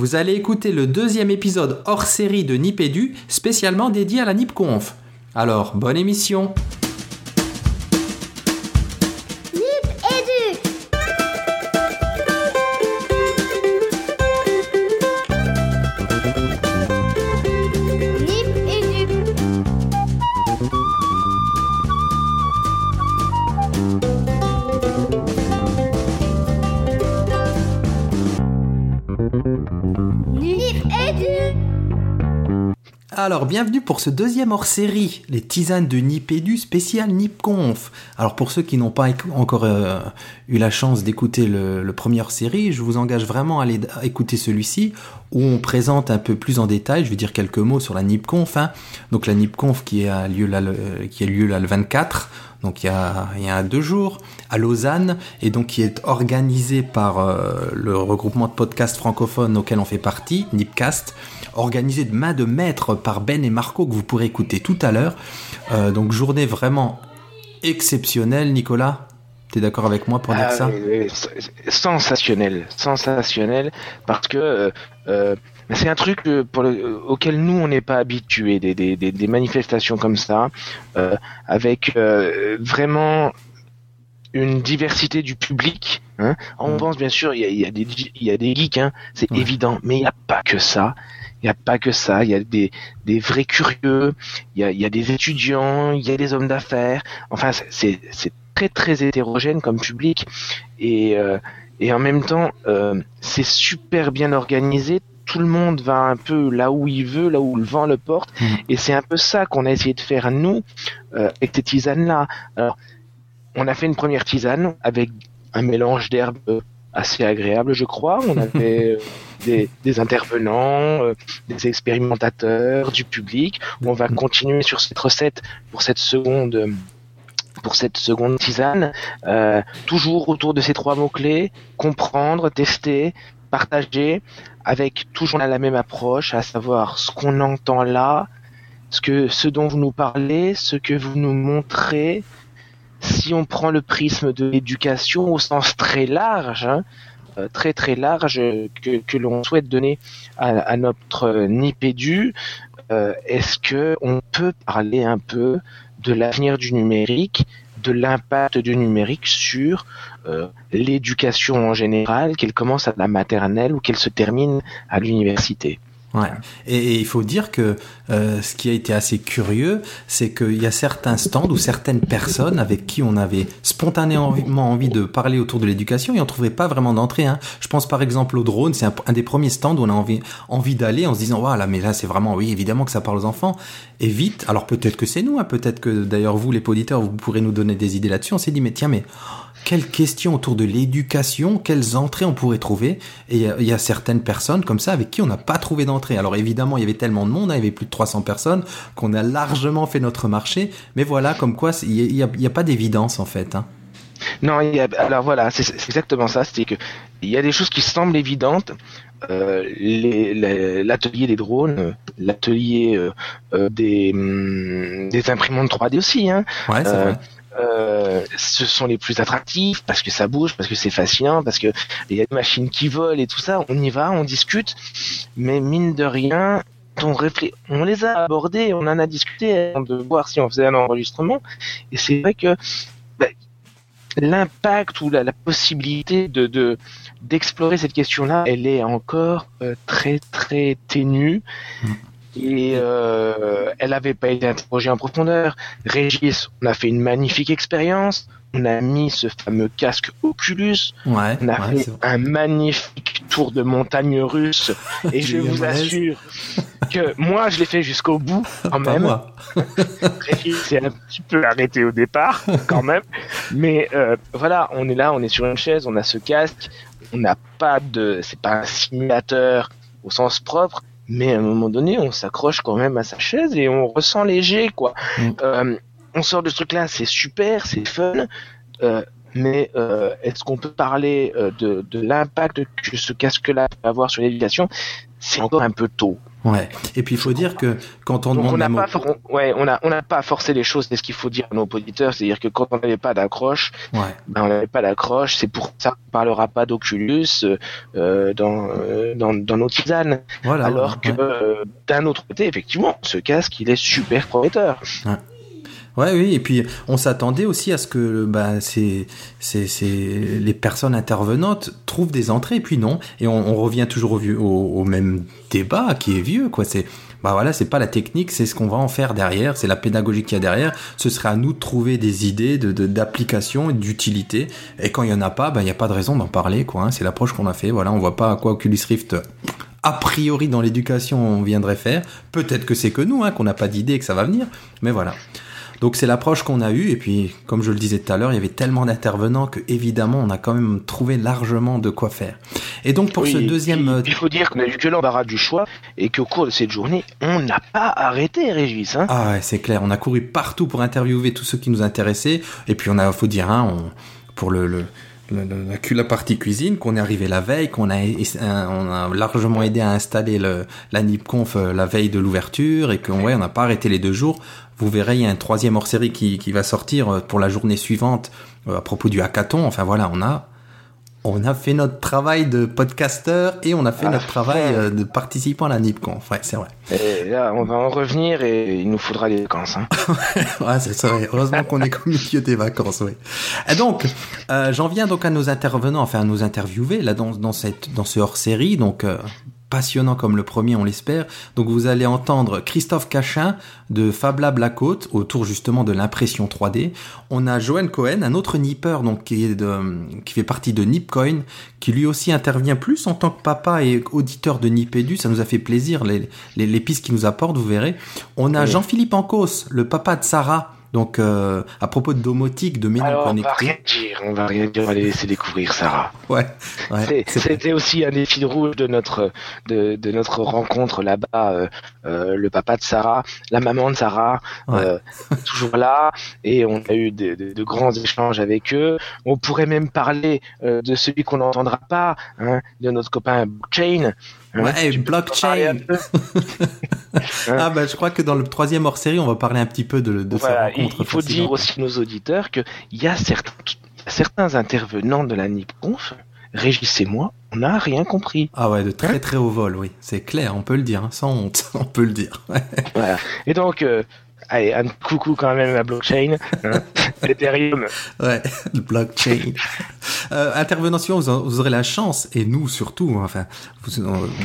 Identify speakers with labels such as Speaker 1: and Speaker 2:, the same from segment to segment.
Speaker 1: Vous allez écouter le deuxième épisode hors série de Nipédu, spécialement dédié à la NipConf. Alors, bonne émission bienvenue pour ce deuxième hors-série, les tisanes de Nipédu spécial Nipconf. Alors, pour ceux qui n'ont pas encore euh, eu la chance d'écouter le, premier hors-série, je vous engage vraiment à aller écouter celui-ci, où on présente un peu plus en détail, je vais dire quelques mots sur la Nipconf. Hein. Donc, la Nipconf qui a lieu là, le, qui a lieu là le 24, donc il y, a, il y a deux jours, à Lausanne, et donc qui est organisé par euh, le regroupement de podcasts francophones auquel on fait partie, Nipcast organisé de main de maître par Ben et Marco que vous pourrez écouter tout à l'heure. Euh, donc journée vraiment exceptionnelle, Nicolas. Tu es d'accord avec moi pour dire ah ça?
Speaker 2: Sensationnel, sensationnel, parce que euh, euh, c'est un truc pour auquel nous on n'est pas habitués, des, des, des, manifestations comme ça, avec vraiment une diversité du public. Hein. On mm. pense bien sûr, il y a, y, a des, y a des geeks, hein, c'est évident, mais il n'y a pas que ça. Il n'y a pas que ça, il y a des, des vrais curieux, il y a, y a des étudiants, il y a des hommes d'affaires. Enfin, c'est très très hétérogène comme public et, euh, et en même temps, euh, c'est super bien organisé. Tout le monde va un peu là où il veut, là où le vent le porte. Mmh. Et c'est un peu ça qu'on a essayé de faire nous euh, avec ces tisanes-là. Alors, on a fait une première tisane avec un mélange d'herbes assez agréable, je crois. On avait des, intervenants, euh, des expérimentateurs, du public. On va continuer sur cette recette pour cette seconde pour cette seconde tisane, euh, toujours autour de ces trois mots-clés, comprendre, tester, partager, avec toujours la même approche, à savoir ce qu'on entend là, ce que ce dont vous nous parlez, ce que vous nous montrez, si on prend le prisme de l'éducation au sens très large, hein, euh, très très large que, l'on souhaite donner à, notre Nipédu, euh, est-ce que on peut parler un peu de l'avenir du numérique, de l'impact du numérique sur euh, l'éducation en général, qu'elle commence à la maternelle ou qu'elle se termine à l'université?
Speaker 1: Ouais. Et, il faut dire que euh, ce qui a été assez curieux, c'est qu'il y a certains stands ou certaines personnes avec qui on avait spontanément envie de parler autour de l'éducation et on trouvait pas vraiment d'entrée. Hein. Je pense par exemple au drone, c'est un, des premiers stands où on a envie, d'aller en se disant voilà, mais là c'est vraiment oui évidemment que ça parle aux enfants et vite. Alors peut-être que c'est nous, hein, peut-être que d'ailleurs vous les auditeurs vous pourrez nous donner des idées là-dessus. On s'est dit mais tiens mais quelles questions autour de l'éducation, quelles entrées on pourrait trouver? Et il y, a certaines personnes comme ça avec qui on n'a pas trouvé d'entrée. Alors évidemment, il y avait tellement de monde, hein, il y avait plus de 300 personnes, qu'on a largement fait notre marché. Mais voilà, comme quoi, il n'y a, pas d'évidence en fait. Hein.
Speaker 2: Non, alors voilà, c'est exactement ça. C'est que il y a des choses qui semblent évidentes. Euh, l'atelier des drones, l'atelier euh, euh, des, hum, des imprimantes 3D aussi. Hein.
Speaker 1: Ouais, c'est vrai
Speaker 2: euh, ce sont les plus attractifs parce que ça bouge, parce que c'est fascinant, parce que il y a des machines qui volent et tout ça. On y va, on discute, mais mine de rien, on, les a abordés, on en a discuté de voir si on faisait un enregistrement. Et c'est vrai que bah, l'impact ou la, possibilité de d'explorer cette question-là, elle est encore euh, très très ténue. Mm. Et euh, elle n'avait pas été interrogée en profondeur. Régis, on a fait une magnifique expérience. On a mis ce fameux casque Oculus.
Speaker 1: Ouais,
Speaker 2: on a fait un magnifique tour de montagne russe. Et je vous assure que moi, je l'ai fait jusqu'au bout quand même. Régis s'est un petit peu arrêté au départ quand même. Mais euh, voilà, on est là, on est sur une chaise, on a ce casque. On n'a pas de, c'est pas un simulateur au sens propre, mais à un moment donné, on s'accroche quand même à sa chaise et on ressent léger, quoi. Mm. Euh, on sort de ce truc-là, c'est super, c'est fun. Euh, mais euh, est-ce qu'on peut parler euh, de, de l'impact que ce casque-là peut avoir sur l'éducation? C'est encore un peu tôt.
Speaker 1: Ouais. Et puis il faut dire que quand on
Speaker 2: Donc
Speaker 1: demande
Speaker 2: on n'a pas, for- ouais, on a, on n'a pas forcé les choses. C'est ce qu'il faut dire à nos auditeurs, c'est-à-dire que quand on n'avait pas d'accroche,
Speaker 1: Ouais.
Speaker 2: ben on n'avait pas d'accroche. C'est pour ça qu'on parlera pas d'Oculus euh, dans, euh, dans dans nos tisanes.
Speaker 1: Voilà.
Speaker 2: Alors
Speaker 1: ouais.
Speaker 2: que euh, d'un autre côté, effectivement, ce casque, il est super prometteur.
Speaker 1: Ouais, oui, et puis on s'attendait aussi à ce que bah, les personnes intervenantes trouvent des entrées, et puis non. Et on, revient toujours au, même débat qui est vieux, quoi. C'est bah voilà, c'est pas la technique, c'est ce qu'on va en faire derrière, c'est la pédagogie qu'il y a derrière. Ce serait à nous de trouver des idées de, de- d'application et d'utilité. Et quand il y en a pas, bah il y a pas de raison d'en parler, quoi. hein. C'est l'approche qu'on a fait. Voilà, on voit pas à quoi Oculus Rift a priori dans l'éducation on viendrait faire. Peut-être que c'est que nous, hein, qu'on n'a pas d'idée et que ça va venir. Mais voilà. Donc c'est l'approche qu'on a eue et puis comme je le disais tout à l'heure, il y avait tellement d'intervenants que évidemment on a quand même trouvé largement de quoi faire. Et donc pour
Speaker 2: Oui,
Speaker 1: ce deuxième euh,
Speaker 2: il faut dire qu'on a eu que l'embarras du choix et qu'au cours de cette journée, on n'a pas arrêté, Régis. Hein
Speaker 1: ah ouais, c'est clair, on a couru partout pour interviewer tous ceux qui nous intéressaient et puis on a faut dire hein, on, pour le, le la, cu- la partie cuisine, qu'on est arrivé la veille, qu'on a, on a largement aidé à installer le, la NipConf euh, la veille de l'ouverture et qu'on ouais, on n'a pas arrêté les deux jours. Vous verrez, il y a un troisième hors-série qui, qui va sortir euh, pour la journée suivante euh, à propos du hackathon. Enfin voilà, on a on a fait notre travail de podcasteur et on a fait
Speaker 2: Ah,
Speaker 1: notre travail euh, de participant à la NipConf. Ouais, c'est vrai.
Speaker 2: Et là, on va en revenir et il nous faudra des vacances. Hein.
Speaker 1: Ouais, c'est vrai. Heureusement qu'on est au milieu des vacances, oui. Et donc, euh, j'en viens donc à nos intervenants, enfin à nos interviewés là dans, dans cette dans ce hors-série, donc euh, passionnant comme le premier, on l'espère. Donc vous allez entendre Christophe Cachin de Fab Lab La Côte autour justement de l'impression 3D. On a Johan Cohen, un autre nipper donc qui est de, qui fait partie de Nipcoin, qui lui aussi intervient plus en tant que papa et auditeur de Nipedu. Ça nous a fait plaisir les les, les pistes qu'il nous apporte, vous verrez. On a
Speaker 2: Oui.
Speaker 1: Jean-Philippe Ancos, le papa de Sarah. Donc euh, à propos de domotique, de menus
Speaker 2: Alors, on va rien dire, on va rien dire, on va les laisser découvrir Sarah.
Speaker 1: Ouais.
Speaker 2: C'était aussi un des fils rouges de notre de, de notre rencontre là-bas. euh, euh, le papa de Sarah, la maman de Sarah,
Speaker 1: Ouais.
Speaker 2: euh, toujours là, et on a eu de, de- de grands échanges avec eux. On pourrait même parler euh, de celui qu'on n'entendra pas, hein, de notre copain Blockchain.
Speaker 1: Ouais, blockchain. Ah bah je crois que dans le troisième hors série, on va parler un petit peu de, de
Speaker 2: Voilà,
Speaker 1: ces
Speaker 2: il
Speaker 1: rencontres.
Speaker 2: il faut dire aussi à nos auditeurs qu'il y a certains, certains intervenants de la NIPConf, Régis et moi, on n'a rien compris.
Speaker 1: Ah ouais, de très
Speaker 2: Hein
Speaker 1: très haut vol, oui. C'est clair, on peut le dire, hein, sans honte, on peut le dire. Ouais.
Speaker 2: Voilà. Et donc, euh, allez, un coucou quand même à Blockchain, hein, Ethereum.
Speaker 1: Ouais, le blockchain. Euh, intervention, vous, vous aurez la chance, et nous surtout, hein, enfin,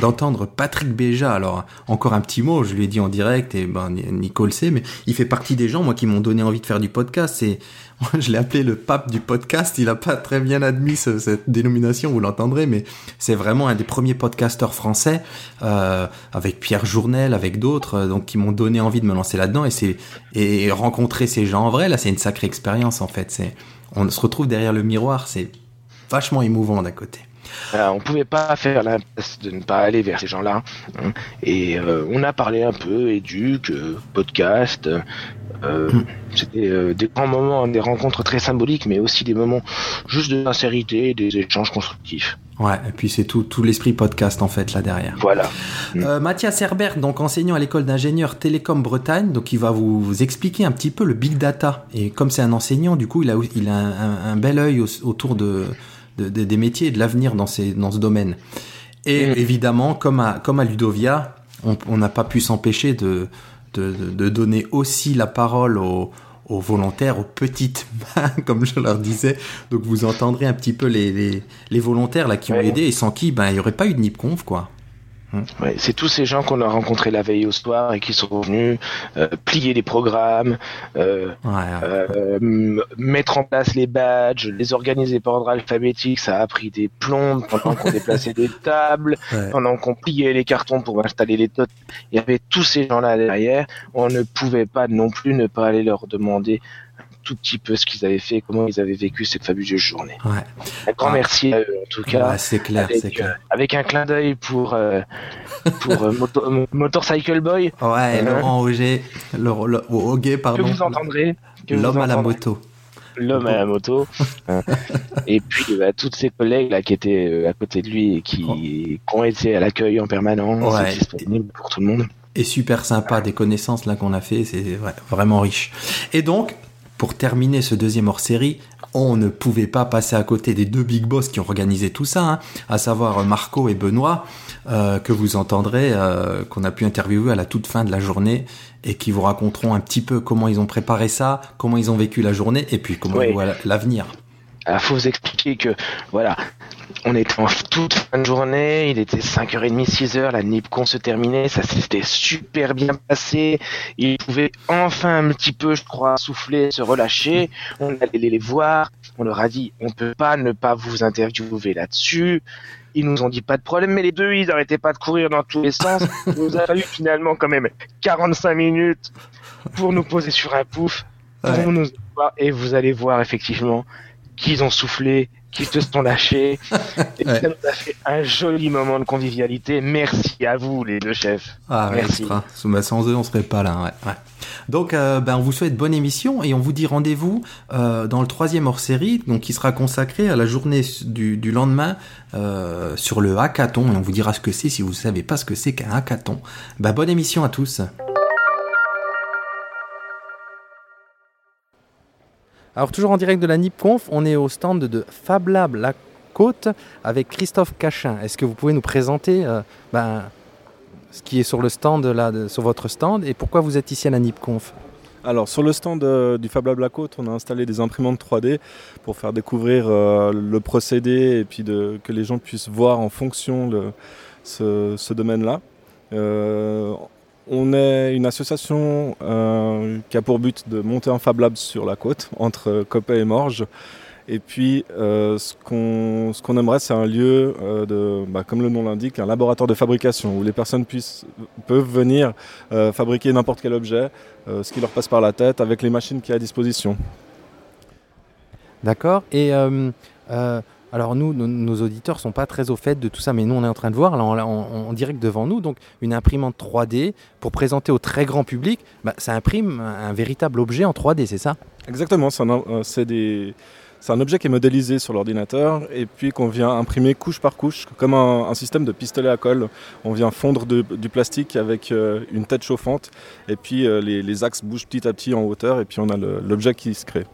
Speaker 1: d'entendre Patrick Béja. Alors, encore un petit mot, je lui ai dit en direct, et ben, Ni- Nicole sait, mais il fait partie des gens, moi, qui m'ont donné envie de faire du podcast. Et je l'ai appelé le pape du podcast. Il a pas très bien admis ce- cette dénomination, vous l'entendrez, mais c'est vraiment un des premiers podcasteurs français, euh, avec Pierre Journel, avec d'autres, euh, donc qui m'ont donné envie de me lancer là-dedans. Et c'est et rencontrer ces gens en vrai, là, c'est une sacrée expérience en fait. C'est on se retrouve derrière le miroir, c'est vachement émouvant d'un côté.
Speaker 2: Voilà, on pouvait pas faire l'impasse de ne pas aller vers ces gens-là. hein. Et euh, on a parlé un peu, éduc, euh, podcast. euh, C'était euh, des grands moments, des rencontres très symboliques, mais aussi des moments juste de sincérité, des échanges constructifs.
Speaker 1: Ouais, et puis c'est tout, tout l'esprit podcast en fait là derrière.
Speaker 2: Voilà.
Speaker 1: Euh, Mathias Herbert, donc enseignant à l'école d'ingénieurs Télécom Bretagne, donc il va vous, vous expliquer un petit peu le big data. Et comme c'est un enseignant, du coup, il a, il a un, un- un bel œil au- autour de, de- de- des métiers et de l'avenir dans, ces, dans ce domaine. Et
Speaker 2: Mm.
Speaker 1: évidemment, comme à, comme à Ludovia, on n'a pas pu s'empêcher de, de, de- de donner aussi la parole aux, aux volontaires, aux petites mains, comme je leur disais. Donc vous entendrez un petit peu les, les, les volontaires là qui ont
Speaker 2: Ouais.
Speaker 1: aidé et sans qui ben il n'y aurait pas eu de NIPConf quoi.
Speaker 2: Ouais, c'est tous ces gens qu'on a rencontrés la veille au soir et qui sont venus euh, plier les programmes, euh,
Speaker 1: Ouais,
Speaker 2: euh, mettre en place les badges, les organiser par ordre alphabétique. Ça a pris des plombes pendant qu'on déplaçait des tables,
Speaker 1: Ouais.
Speaker 2: pendant qu'on pliait les cartons pour installer les totes. Il y avait tous ces gens-là derrière. On ne pouvait pas non plus ne pas aller leur demander tout petit peu ce qu'ils avaient fait, comment ils avaient vécu cette fabuleuse journée.
Speaker 1: Ouais.
Speaker 2: Un grand
Speaker 1: Ah.
Speaker 2: merci à eux en tout cas.
Speaker 1: Ouais, c'est clair, c'est
Speaker 2: avec,
Speaker 1: clair.
Speaker 2: euh, avec un clin d'œil pour euh, pour euh, Moto- Motorcycle Boy
Speaker 1: Ouais, Laurent Auger, le, le- Auguet,
Speaker 2: que
Speaker 1: pardon.
Speaker 2: vous entendrez que vous
Speaker 1: L'homme à la moto.
Speaker 2: l'homme à la moto. Et puis bah, toutes ses collègues là qui étaient à côté de lui et qui, oh. qui ont été à l'accueil en permanence, ouais. disponible pour tout le monde.
Speaker 1: Et super sympa, des connaissances là qu'on a fait, c'est vraiment riche. Et donc, pour terminer ce deuxième hors-série, on ne pouvait pas passer à côté des deux big boss qui ont organisé tout ça, hein, à savoir Marco et Benoît, euh, que vous entendrez, euh, qu'on a pu interviewer à la toute fin de la journée et qui vous raconteront un petit peu comment ils ont préparé ça, comment ils ont vécu la journée et puis comment ils voient l'avenir.
Speaker 2: Il faut vous expliquer que, voilà, on était en toute fin de journée, il était 5h30, 6h, la NIPCON se terminait, ça s'était super bien passé, ils pouvaient enfin un petit peu, je crois, souffler, se relâcher, on allait les voir, on leur a dit, on peut pas ne pas vous interviewer là-dessus, ils nous ont dit pas de problème, mais les deux, ils n'arrêtaient pas de courir dans tous les sens, il nous a fallu finalement quand même 45 minutes pour nous poser sur un pouf, pour nous voir, et vous allez voir effectivement qu'ils ont soufflé, qui se sont lâchés. Et ça nous a fait un joli moment de convivialité. Merci à vous, les deux chefs.
Speaker 1: Ah, Merci. sans eux, on serait pas là. Ouais, Donc, euh, ben, on vous souhaite bonne émission et on vous dit rendez-vous euh, dans le troisième hors-série, donc qui sera consacré à la journée du, du lendemain euh, sur le hackathon. Et on vous dira ce que c'est si vous savez pas ce que c'est qu'un hackathon. Ben, bonne émission à tous. Alors toujours en direct de la NIPConf, on est au stand de Fab Lab La Côte avec Christophe Cachin. Est-ce que vous pouvez nous présenter euh, ben, ce qui est sur le stand là, sur votre stand et pourquoi vous êtes ici à la NIPConf?
Speaker 3: Alors sur le stand euh, du Fab Lab La Côte, on a installé des imprimantes 3D pour faire découvrir euh, le procédé et puis que les gens puissent voir en fonction de ce, domaine-là. On est une association euh, qui a pour but de monter un Fab Lab sur la côte, entre Copé et Morges. Et puis, euh, ce qu'on aimerait, c'est un lieu, euh, de, bah, comme le nom l'indique, un laboratoire de fabrication où les personnes peuvent venir fabriquer n'importe quel objet, ce qui leur passe par la tête, avec les machines qui sont à disposition.
Speaker 1: D'accord. Alors nous, nos, auditeurs sont pas très au fait de tout ça, mais nous on est en train de voir, là, on, direct devant nous, donc une imprimante 3D pour présenter au très grand public, bah, ça imprime un, véritable objet en 3D, c'est ça?
Speaker 3: Exactement, euh, c'est un, objet qui est modélisé sur l'ordinateur et puis qu'on vient imprimer couche par couche, comme un, système de pistolet à colle. On vient fondre du plastique avec euh, une tête chauffante et puis euh, les, axes bougent petit à petit en hauteur et puis on a l'objet qui se crée.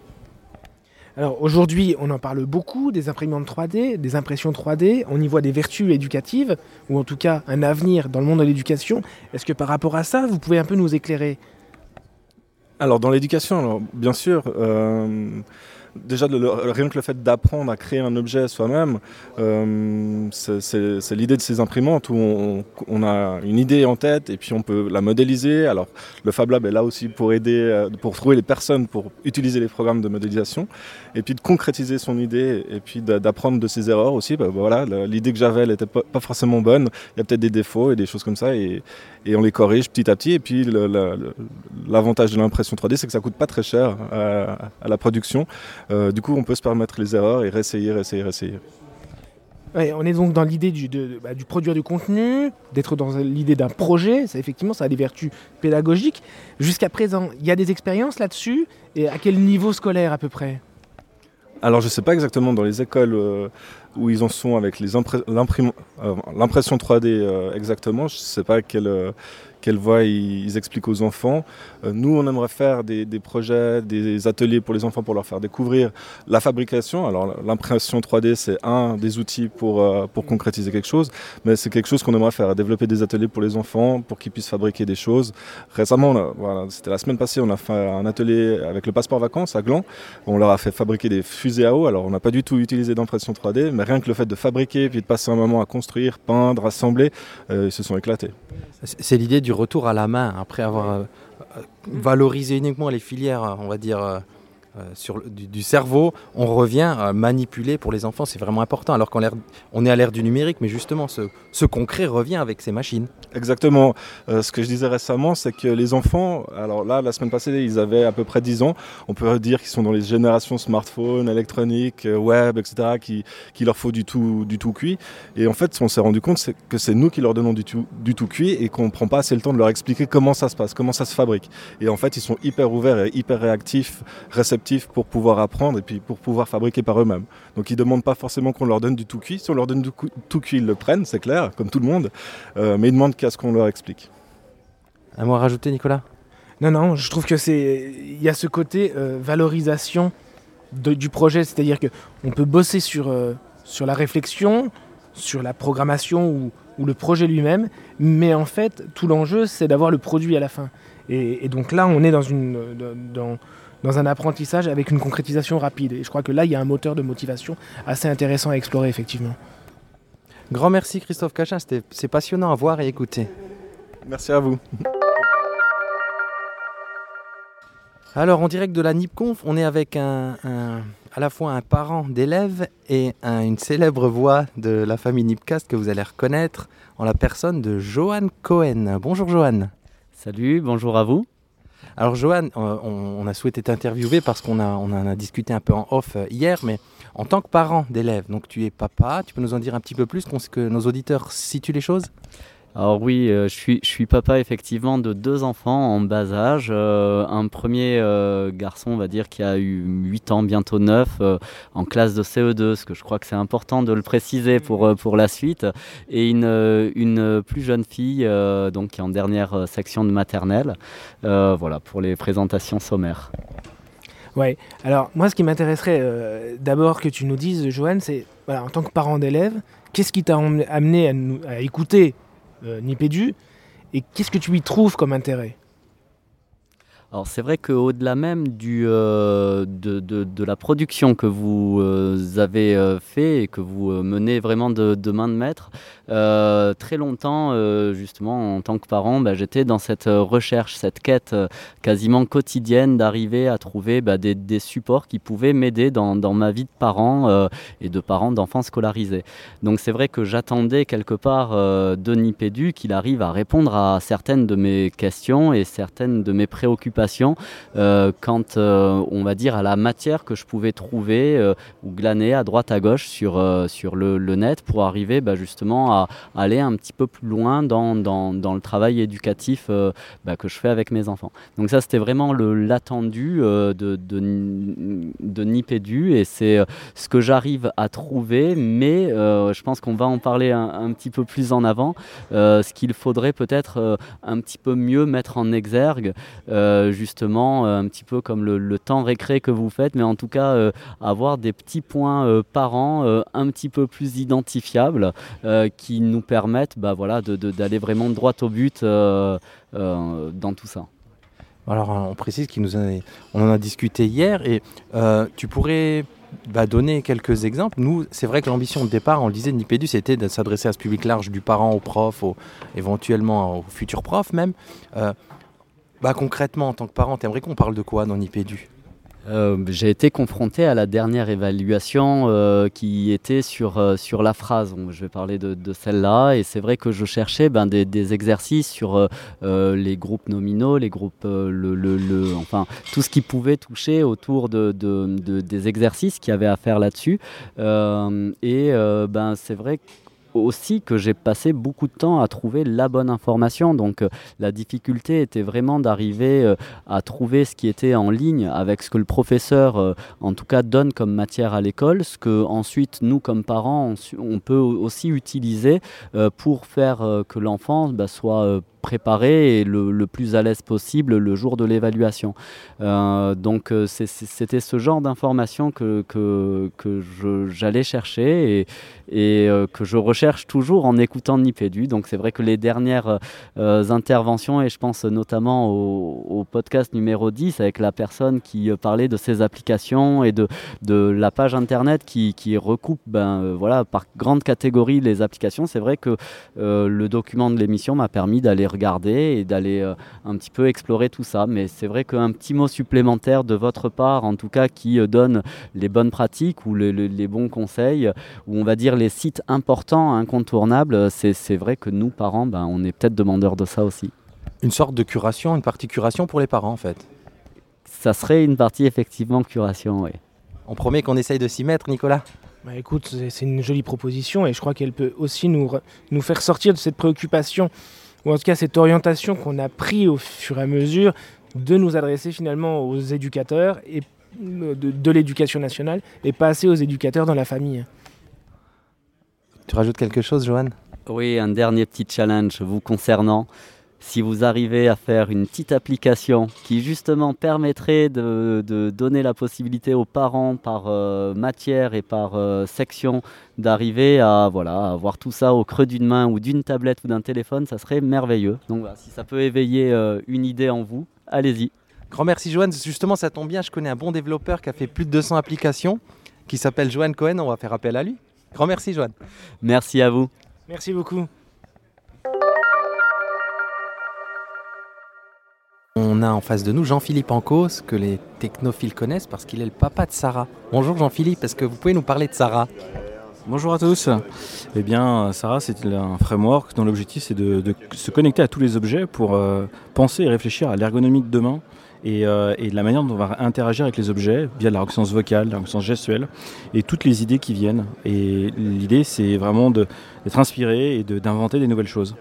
Speaker 4: Alors aujourd'hui, on en parle beaucoup des imprimantes 3D, des impressions 3D. On y voit des vertus éducatives, ou en tout cas un avenir dans le monde de l'éducation. Est-ce que par rapport à ça, vous pouvez un peu nous éclairer?
Speaker 3: Alors dans l'éducation, bien sûr. Euh, déjà, rien que le fait d'apprendre à créer un objet soi-même, euh, c'est l'idée de ces imprimantes où on, a une idée en tête et puis on peut la modéliser. Alors, le Fab Lab est là aussi pour aider, euh, pour trouver les personnes pour utiliser les programmes de modélisation et puis de concrétiser son idée et puis d'apprendre de ses erreurs aussi. Bah, voilà, l'idée que j'avais, elle n'était pas, forcément bonne. Il y a peut-être des défauts et des choses comme ça et, et on les corrige petit à petit. Et puis, l'avantage de l'impression 3D, c'est que ça coûte pas très cher à, à la production. Euh, du coup, on peut se permettre les erreurs et réessayer, réessayer, réessayer.
Speaker 4: on est donc dans l'idée bah, du produire du contenu, d'être dans l'idée d'un projet. Effectivement, ça a des vertus pédagogiques. Jusqu'à présent, il y a des expériences là-dessus. Et à quel niveau scolaire à peu près?
Speaker 3: Alors je ne sais pas exactement dans les écoles euh, où ils en sont avec l'impression 3D euh, exactement. Je ne sais pas quelle, quelle voie ils, expliquent aux enfants. Euh, nous, on aimerait faire des, projets, des ateliers pour les enfants pour leur faire découvrir la fabrication. Alors l'impression 3D, c'est un des outils pour, euh, pour concrétiser quelque chose, mais c'est quelque chose qu'on aimerait faire, développer des ateliers pour les enfants, pour qu'ils puissent fabriquer des choses. Récemment, voilà, c'était la semaine passée, on a fait un atelier avec le passeport vacances à Gland. On leur a fait fabriquer des fusées à eau. Alors on n'a pas du tout utilisé d'impression 3D, mais rien que le fait de fabriquer, puis de passer un moment à construire, peindre, assembler, euh, ils se sont éclatés.
Speaker 1: C'est l'idée du retour à la main après avoir euh, valorisé uniquement les filières, on va dire, euh, euh, sur du, cerveau, on revient à manipuler pour les enfants, c'est vraiment important. Alors qu'on on est à l'ère du numérique, mais justement, ce, concret revient avec ces machines.
Speaker 3: Exactement. Euh, ce que je disais récemment, c'est que les enfants, alors là, la semaine passée, ils avaient à peu près 10 ans. On peut dire qu'ils sont dans les générations smartphone, électronique, euh, web, etc., qui, qui leur faut du tout, du tout cuit. Et en fait, on s'est rendu compte que c'est nous qui leur donnons du tout, du tout cuit et qu'on ne prend pas assez le temps de leur expliquer comment ça se passe, comment ça se fabrique. Et en fait, ils sont hyper ouverts et hyper réactifs, réceptifs
Speaker 5: pour pouvoir apprendre et puis pour pouvoir fabriquer par eux-mêmes. Donc ils ne demandent pas forcément qu'on leur donne du tout cuit. Si on leur donne du tout cuit, ils le prennent, c'est clair, comme tout le monde. Euh, mais ils demandent qu'à ce qu'on leur explique.
Speaker 1: Un mot à rajouter, Nicolas?
Speaker 4: Non, non, je trouve que c'est. Il y a ce côté euh, valorisation du projet, c'est-à-dire qu'on peut bosser sur, euh, sur la réflexion, sur la programmation ou, ou le projet lui-même, mais en fait, tout l'enjeu, c'est d'avoir le produit à la fin. Et, donc là, on est dans, une, dans, dans, un apprentissage avec une concrétisation rapide. Et je crois que là, il y a un moteur de motivation assez intéressant à explorer, effectivement.
Speaker 1: Grand merci Christophe Cachin, c'est passionnant à voir et écouter.
Speaker 5: Merci à vous.
Speaker 1: Alors en direct de la NIPConf, on est avec un, à la fois un parent d'élève et une célèbre voix de la famille Nipcast que vous allez reconnaître en la personne de Johan Cohen. Bonjour Johan.
Speaker 6: Salut, bonjour à vous.
Speaker 1: Alors Johan, euh, on, a souhaité t'interviewer parce qu'on a, en a discuté un peu en off euh, hier, mais en tant que parent d'élève, donc tu es papa, tu peux nous en dire un petit peu plus, que nos auditeurs situent les choses?
Speaker 6: Alors oui, euh, je, suis, je suis papa effectivement de deux enfants en bas âge. Euh, un premier euh, garçon, on va dire, qui a eu 8 ans, bientôt 9, en classe de CE2, ce que je crois que c'est important de le préciser pour, pour la suite. Et une, une plus jeune fille, donc qui est en dernière section de maternelle. voilà, pour les présentations sommaires.
Speaker 4: Ouais, alors moi ce qui m'intéresserait d'abord que tu nous dises, Joanne, c'est voilà, en tant que parent d'élève, qu'est-ce qui t'a amené à, nous, à écouter Nipédu. Et qu'est-ce que tu y trouves comme intérêt?
Speaker 6: Alors c'est vrai qu'au-delà même du, euh, de, la production que vous euh, avez euh, fait et que vous menez vraiment de, main de maître, très longtemps, justement en tant que parent, bah, j'étais dans cette recherche, cette quête quasiment quotidienne d'arriver à trouver bah, des, supports qui pouvaient m'aider dans, ma vie de parent et de parent d'enfants scolarisés. Donc c'est vrai que j'attendais quelque part de Nipédu qu'il arrive à répondre à certaines de mes questions et certaines de mes préoccupations euh, quant, euh, on va dire, à la matière que je pouvais trouver euh, ou glaner à droite à gauche sur, sur le, net pour arriver bah, justement à, aller un petit peu plus loin dans, dans, dans le travail éducatif bah, que je fais avec mes enfants. Donc ça, c'était vraiment l'attendu de, de, de Nipédu et c'est ce que j'arrive à trouver, mais je pense qu'on va en parler un, petit peu plus en avant, ce qu'il faudrait peut-être un petit peu mieux mettre en exergue justement euh, un petit peu comme le, temps récré que vous faites, mais en tout cas euh, avoir des petits points euh, par an un petit peu plus identifiables qui nous permettent bah, voilà, d'aller vraiment droit au but dans tout ça.
Speaker 1: Alors on précise qu'on nous on en a discuté hier et tu pourrais bah, donner quelques exemples. Nous, c'est vrai que l'ambition de départ, on le disait, Nipédu, c'était de s'adresser à ce public large du parent au prof, éventuellement aux futurs profs même. Bah concrètement, en tant que parent, t'aimerais qu'on parle de quoi dans Nipédu?
Speaker 6: Euh, j'ai été confronté à la dernière évaluation euh, qui était sur, euh, sur la phrase. je vais parler de, celle-là. Et c'est vrai que je cherchais ben, des, exercices sur les groupes nominaux, les groupes, enfin, tout ce qui pouvait toucher autour de des exercices qu'il y avait à faire là-dessus. et ben, c'est vrai que aussi que j'ai passé beaucoup de temps à trouver la bonne information. Donc euh, la difficulté était vraiment d'arriver euh, à trouver ce qui était en ligne avec ce que le professeur, euh, en tout cas, donne comme matière à l'école, ce que ensuite nous, comme parents, on, peut aussi utiliser pour faire que l'enfant bah, soit préparé et le, plus à l'aise possible le jour de l'évaluation. Euh, donc euh, c'était ce genre d'informations que, que, j'allais chercher et, euh, que je recherche toujours en écoutant Nipédu. Donc c'est vrai que les dernières interventions, et je pense notamment au, podcast numéro 10 avec la personne qui parlait de ses applications et de, de la page internet qui, qui recoupe ben, voilà, par grande catégorie les applications, c'est vrai que le document de l'émission m'a permis d'aller regarder et d'aller euh, un petit peu explorer tout ça. Mais c'est vrai qu'un petit mot supplémentaire de votre part, en tout cas, qui euh, donne les bonnes pratiques ou les, bons conseils, ou on va dire les sites importants, incontournables, c'est vrai que nous, parents, ben, on est peut-être demandeurs de ça aussi.
Speaker 1: Une sorte de curation, une partie curation pour les parents, en fait.
Speaker 6: Ça serait une partie effectivement curation, oui.
Speaker 1: On promet qu'on essaye de s'y mettre, Nicolas
Speaker 4: bah écoute, c'est une jolie proposition et je crois qu'elle peut aussi nous, nous faire sortir de cette préoccupation ou en tout cas cette orientation qu'on a pris au fur et à mesure de nous adresser finalement aux éducateurs et de, de l'éducation nationale et pas assez aux éducateurs dans la famille.
Speaker 1: Tu rajoutes quelque chose, Johan?
Speaker 6: Oui, un dernier petit challenge vous concernant. Si vous arrivez à faire une petite application qui justement permettrait de, de donner la possibilité aux parents par euh, matière et par euh, section d'arriver à voilà à avoir tout ça au creux d'une main ou d'une tablette ou d'un téléphone, ça serait merveilleux. Donc voilà, si ça peut éveiller euh, une idée en vous, allez-y.
Speaker 1: Grand merci, Johan. Justement, ça tombe bien, je connais un bon développeur qui a fait plus de 200 applications, qui s'appelle Johan Cohen. On va faire appel à lui. Grand merci, Johan.
Speaker 6: Merci à vous.
Speaker 4: Merci beaucoup.
Speaker 1: On a en face de nous Jean-Philippe Ancos, que les technophiles connaissent parce qu'il est le papa de Sarah. Bonjour Jean-Philippe, est-ce que vous pouvez nous parler de Sarah?
Speaker 5: Bonjour à tous. Eh bien, Sarah, c'est un framework dont l'objectif c'est de, de se connecter à tous les objets pour euh, penser et réfléchir à l'ergonomie de demain et, euh, et de la manière dont on va interagir avec les objets via la reconnaissance vocale, la reconnaissance gestuelle et toutes les idées qui viennent. Et l'idée, c'est vraiment de- d'être inspiré et de- d'inventer des nouvelles choses.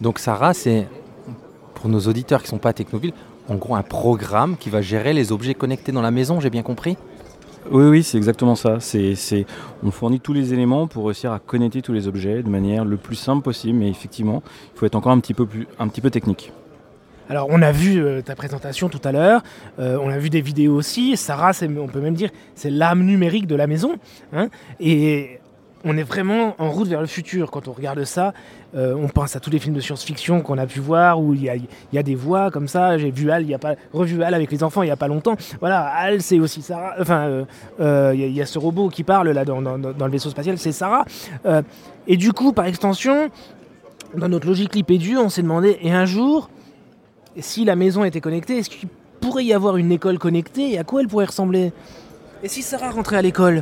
Speaker 1: Donc Sarah, c'est, pour nos auditeurs qui ne sont pas technophiles, en gros un programme qui va gérer les objets connectés dans la maison, j'ai bien compris?
Speaker 5: Oui, oui, c'est exactement ça. On fournit tous les éléments pour réussir à connecter tous les objets de manière le plus simple possible, mais effectivement, il faut être encore un petit peu, plus, un petit peu technique.
Speaker 4: Alors, on a vu euh, ta présentation tout à l'heure, euh, on a vu des vidéos aussi. Sarah, on peut même dire, c'est l'âme numérique de la maison. hein. et on est vraiment en route vers le futur. Quand on regarde ça, euh, on pense à tous les films de science-fiction qu'on a pu voir où il y a, des voix comme ça. J'ai vu Al, il y a pas, revu Al avec les enfants il n'y a pas longtemps. Voilà, Al, c'est aussi Sarah. Enfin, euh, euh, il y, a- ce robot qui parle là dans, le vaisseau spatial, c'est Sarah. Et du coup, par extension, dans notre logique Lipédu, on s'est demandé, et un jour, si la maison était connectée, est-ce qu'il pourrait y avoir une école connectée et à quoi elle pourrait ressembler? Et si Sarah rentrait à l'école?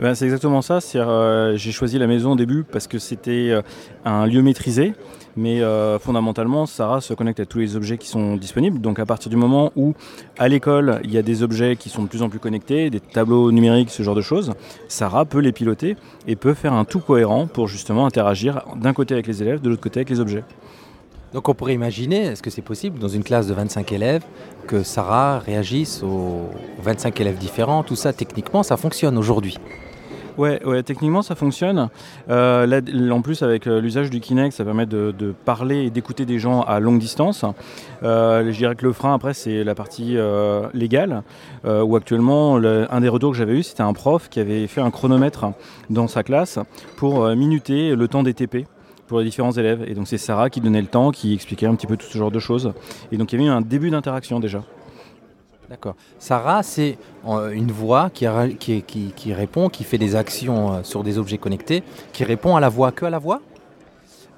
Speaker 5: Ben, c'est exactement ça. Euh, j'ai choisi la maison au début parce que c'était euh, un lieu maîtrisé. Mais euh, fondamentalement, Sarah se connecte à tous les objets qui sont disponibles. Donc à partir du moment où à l'école, il y a des objets qui sont de plus en plus connectés, des tableaux numériques, ce genre de choses, Sarah peut les piloter et peut faire un tout cohérent pour justement interagir d'un côté avec les élèves, de l'autre côté avec les objets.
Speaker 1: Donc on pourrait imaginer, est-ce que c'est possible, dans une classe de 25 élèves, que Sarah réagisse aux 25 élèves différents, tout ça, techniquement, ça fonctionne aujourd'hui.
Speaker 5: Ouais, techniquement ça fonctionne. Euh, en plus avec euh, l'usage du Kinect, ça permet de, parler et d'écouter des gens à longue distance. Euh, je dirais que le frein après c'est la partie légale, où actuellement le- un des retours que j'avais eu c'était un prof qui avait fait un chronomètre dans sa classe pour minuter le temps des TP pour les différents élèves. Et donc c'est Sarah qui donnait le temps, qui expliquait un petit peu tout ce genre de choses. Et donc il y avait eu un début d'interaction déjà.
Speaker 1: D'accord. Sarah, c'est euh, une voix qui, qui répond, qui fait des actions euh, sur des objets connectés, qui répond à la voix, que à la voix?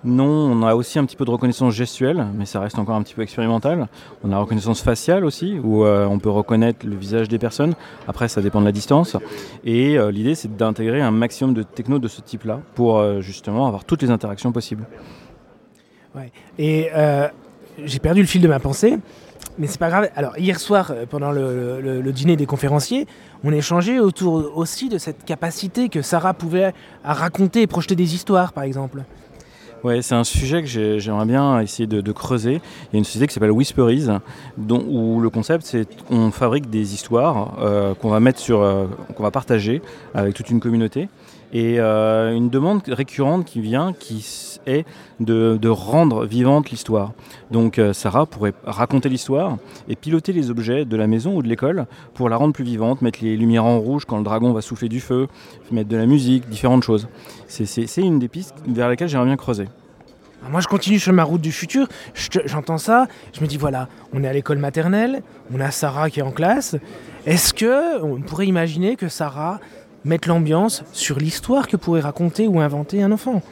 Speaker 5: Non, on a aussi un petit peu de reconnaissance gestuelle, mais ça reste encore un petit peu expérimental. On a reconnaissance faciale aussi, où euh, on peut reconnaître le visage des personnes. Après, ça dépend de la distance. Et euh, l'idée, c'est d'intégrer un maximum de techno de ce type-là pour euh, justement avoir toutes les interactions possibles.
Speaker 4: Et euh, j'ai perdu le fil de ma pensée, mais c'est pas grave. Alors, hier soir, pendant le dîner des conférenciers, on échangeait autour aussi de cette capacité que Sarah pouvait à raconter et projeter des histoires, par exemple.
Speaker 5: Ouais, c'est un sujet que j'ai- j'aimerais bien essayer de, de creuser. Il y a une société qui s'appelle Whisperies, dont, où le concept c'est qu'on fabrique des histoires euh, qu'on va mettre sur, euh, qu'on va partager avec toute une communauté. Et euh, une demande récurrente qui vient, qui est de, rendre vivante l'histoire. Donc euh, Sarah pourrait raconter l'histoire et piloter les objets de la maison ou de l'école pour la rendre plus vivante, mettre les lumières en rouge quand le dragon va souffler du feu, mettre de la musique, différentes choses. C'est- une des pistes vers lesquelles j'aimerais bien creuser.
Speaker 4: Alors moi, je continue sur ma route du futur. je te- J'entends ça. Je me dis, voilà, on est à l'école maternelle. On a Sarah qui est en classe. Est-ce que on pourrait imaginer que Sarah mette l'ambiance sur l'histoire que pourrait raconter ou inventer un enfant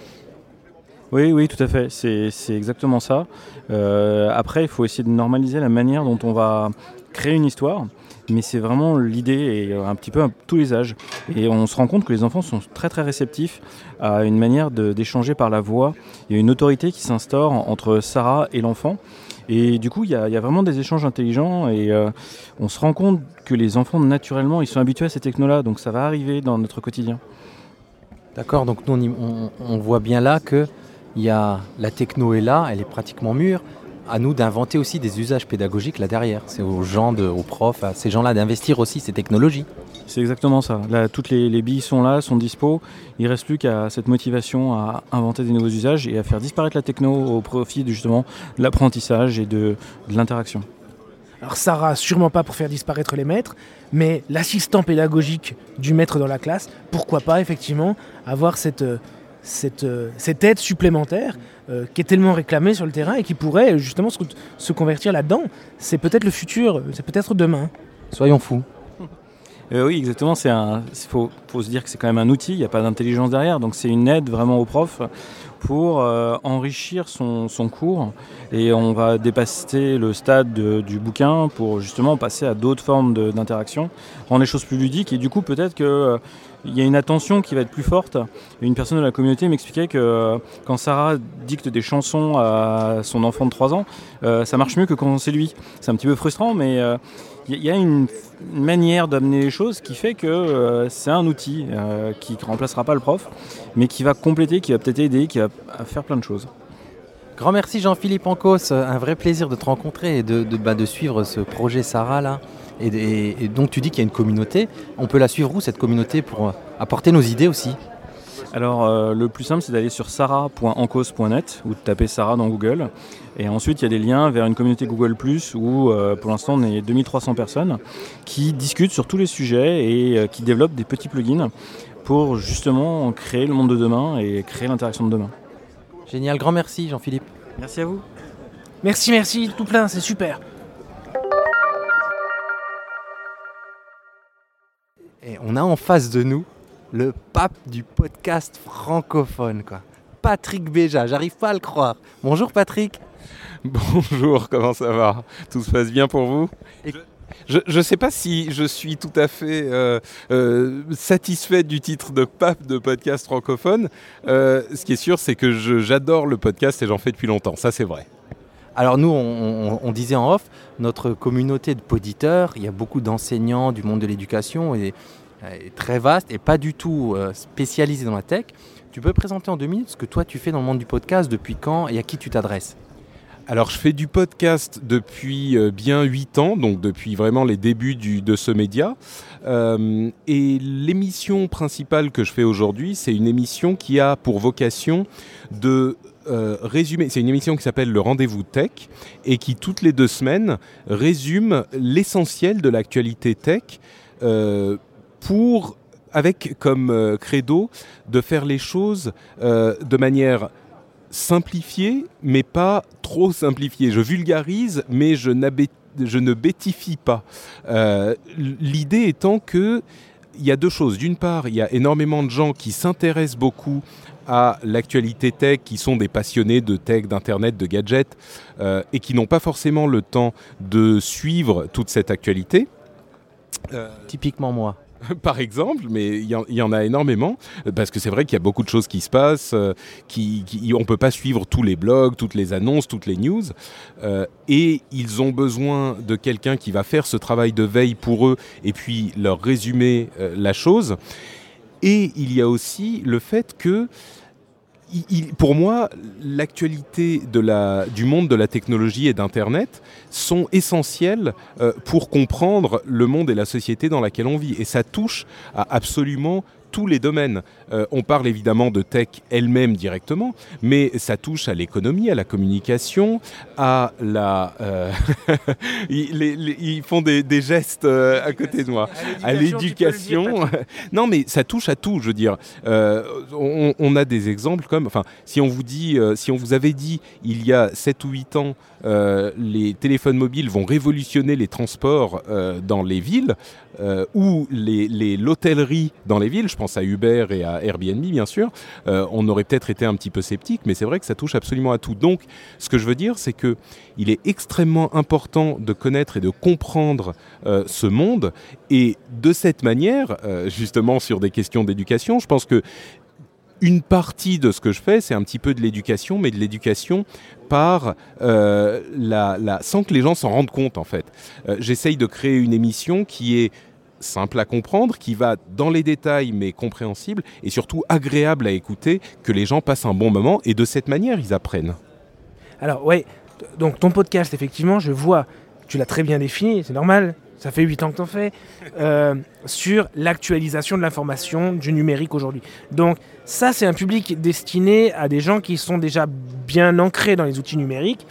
Speaker 5: Oui, oui, tout à fait. C'est exactement ça. Euh, après, il faut essayer de normaliser la manière dont on va créer une histoire. Mais c'est vraiment l'idée et euh, un petit peu à tous les âges. Et on se rend compte que les enfants sont très très réceptifs à une manière d'échanger par la voix. Il y a une autorité qui s'instaure entre Sarah et l'enfant. Et du coup, il y, a, vraiment des échanges intelligents et euh, on se rend compte que les enfants, naturellement, ils sont habitués à ces technos-là. Donc ça va arriver dans notre quotidien.
Speaker 1: D'accord, donc nous on, voit bien là que la techno est là, elle est pratiquement mûre. à nous d'inventer aussi des usages pédagogiques là derrière. C'est aux gens, aux profs, à ces gens-là d'investir aussi ces technologies.
Speaker 5: C'est exactement ça. Là, toutes les, billes sont là, sont dispo. Il reste plus qu'à cette motivation à inventer des nouveaux usages et à faire disparaître la techno au profit justement de l'apprentissage et de, l'interaction.
Speaker 4: Alors Sarah, sûrement pas pour faire disparaître les maîtres, mais l'assistant pédagogique du maître dans la classe, pourquoi pas effectivement avoir cette, cette, cette aide supplémentaire euh, qui est tellement réclamée sur le terrain et qui pourrait justement se, se convertir là-dedans. C'est peut-être le futur, c'est peut-être demain.
Speaker 1: Soyons fous.
Speaker 5: Euh, oui, exactement. Il faut, se dire que c'est quand même un outil, il n'y a pas d'intelligence derrière. Donc c'est une aide vraiment au prof pour euh, enrichir son, cours. Et on va dépasser le stade du bouquin pour justement passer à d'autres formes d'interaction, rendre les choses plus ludiques. Et du coup, peut-être qu'il euh, y a une attention qui va être plus forte. Une personne de la communauté m'expliquait que quand Sarah dicte des chansons à son enfant de 3 ans, ça marche mieux que quand c'est lui. C'est un petit peu frustrant, mais il y a une, manière d'amener les choses qui fait que euh, c'est un outil euh, qui ne remplacera pas le prof, mais qui va compléter, qui va peut-être aider, qui va faire plein de choses.
Speaker 1: Grand merci Jean-Philippe Ancos, un vrai plaisir de te rencontrer et bah, de suivre ce projet Sarah là. Et, donc tu dis qu'il y a une communauté, on peut la suivre où cette communauté pour apporter nos idées aussi?
Speaker 5: Alors le plus simple c'est d'aller sur sarah.ancos.net ou de taper Sarah dans Google et ensuite, il y a des liens vers une communauté Google ⁇ où euh, pour l'instant on est 2300 personnes qui discutent sur tous les sujets et euh, qui développent des petits plugins pour justement créer le monde de demain et créer l'interaction de demain.
Speaker 1: Génial, grand merci Jean-Philippe.
Speaker 5: Merci à vous.
Speaker 4: Merci, merci, tout plein, c'est super.
Speaker 1: Et on a en face de nous le pape du podcast francophone, quoi. Patrick Béja, j'arrive pas à le croire. Bonjour Patrick.
Speaker 7: Bonjour, comment ça va? Tout se passe bien pour vous? Je ne sais pas si je suis tout à fait euh, euh, satisfait du titre de pape de podcast francophone. Euh, ce qui est sûr, c'est que j'adore le podcast et j'en fais depuis longtemps. Ça, c'est vrai.
Speaker 1: Alors nous, on, disait en off, notre communauté de poditeurs, il y a beaucoup d'enseignants du monde de l'éducation et est très vaste et pas du tout spécialisé dans la tech. Tu peux présenter en deux minutes ce que toi tu fais dans le monde du podcast, depuis quand et à qui tu t'adresses?
Speaker 7: Alors je fais du podcast depuis euh, bien 8 ans, donc depuis vraiment les débuts de ce média. Euh, et l'émission principale que je fais aujourd'hui, c'est une émission qui a pour vocation de euh, résumer, c'est une émission qui s'appelle Le Rendez-vous Tech et qui toutes les deux semaines résume l'essentiel de l'actualité tech pour avec comme credo de faire les choses de manière simplifié, mais pas trop simplifié. Je vulgarise, mais je, ne bêtifie pas. Euh, l'idée étant que il y a deux choses. D'une part, il y a énormément de gens qui s'intéressent beaucoup à l'actualité tech, qui sont des passionnés de tech, d'internet, de gadgets, euh, et qui n'ont pas forcément le temps de suivre toute cette actualité.
Speaker 1: Typiquement moi.
Speaker 7: par exemple, mais il y, en a énormément, parce que c'est vrai qu'il y a beaucoup de choses qui se passent, euh, qui, on ne peut pas suivre tous les blogs, toutes les annonces, toutes les news, euh, et ils ont besoin de quelqu'un qui va faire ce travail de veille pour eux, et puis leur résumer euh, la chose. Et il y a aussi le fait que pour moi, l'actualité du monde de la technologie et d'Internet sont essentielles euh, pour comprendre le monde et la société dans laquelle on vit. Et ça touche à absolument tous les domaines. Euh, on parle évidemment de tech elle-même directement, mais ça touche à l'économie, à la communication, à la... Euh, ils, font des, gestes euh, à côté de moi. À l'éducation. non, mais ça touche à tout, je veux dire. On, a des exemples comme... Enfin, si on vous dit, si on vous avait dit il y a 7 ou 8 ans, les téléphones mobiles vont révolutionner les transports dans les villes, ou l'hôtellerie dans les villes, je pense à Uber et à Airbnb bien sûr, euh, on aurait peut-être été un petit peu sceptique, mais c'est vrai que ça touche absolument à tout. Donc, ce que je veux dire, c'est que il est extrêmement important de connaître et de comprendre euh, ce monde, et de cette manière, euh, justement sur des questions d'éducation, je pense que une partie de ce que je fais, c'est un petit peu de l'éducation, mais de l'éducation par la, sans que les gens s'en rendent compte en fait. J'essaye de créer une émission qui est simple à comprendre, qui va dans les détails mais compréhensible et surtout agréable à écouter, que les gens passent un bon moment et de cette manière ils apprennent.
Speaker 4: Alors ouais, Donc ton podcast, effectivement, je vois, tu l'as très bien défini, c'est normal, ça fait 8 ans que tu en fais, euh, sur l'actualisation de l'information du numérique aujourd'hui. Donc ça, c'est un public destiné à des gens qui sont déjà bien ancrés dans les outils numériques.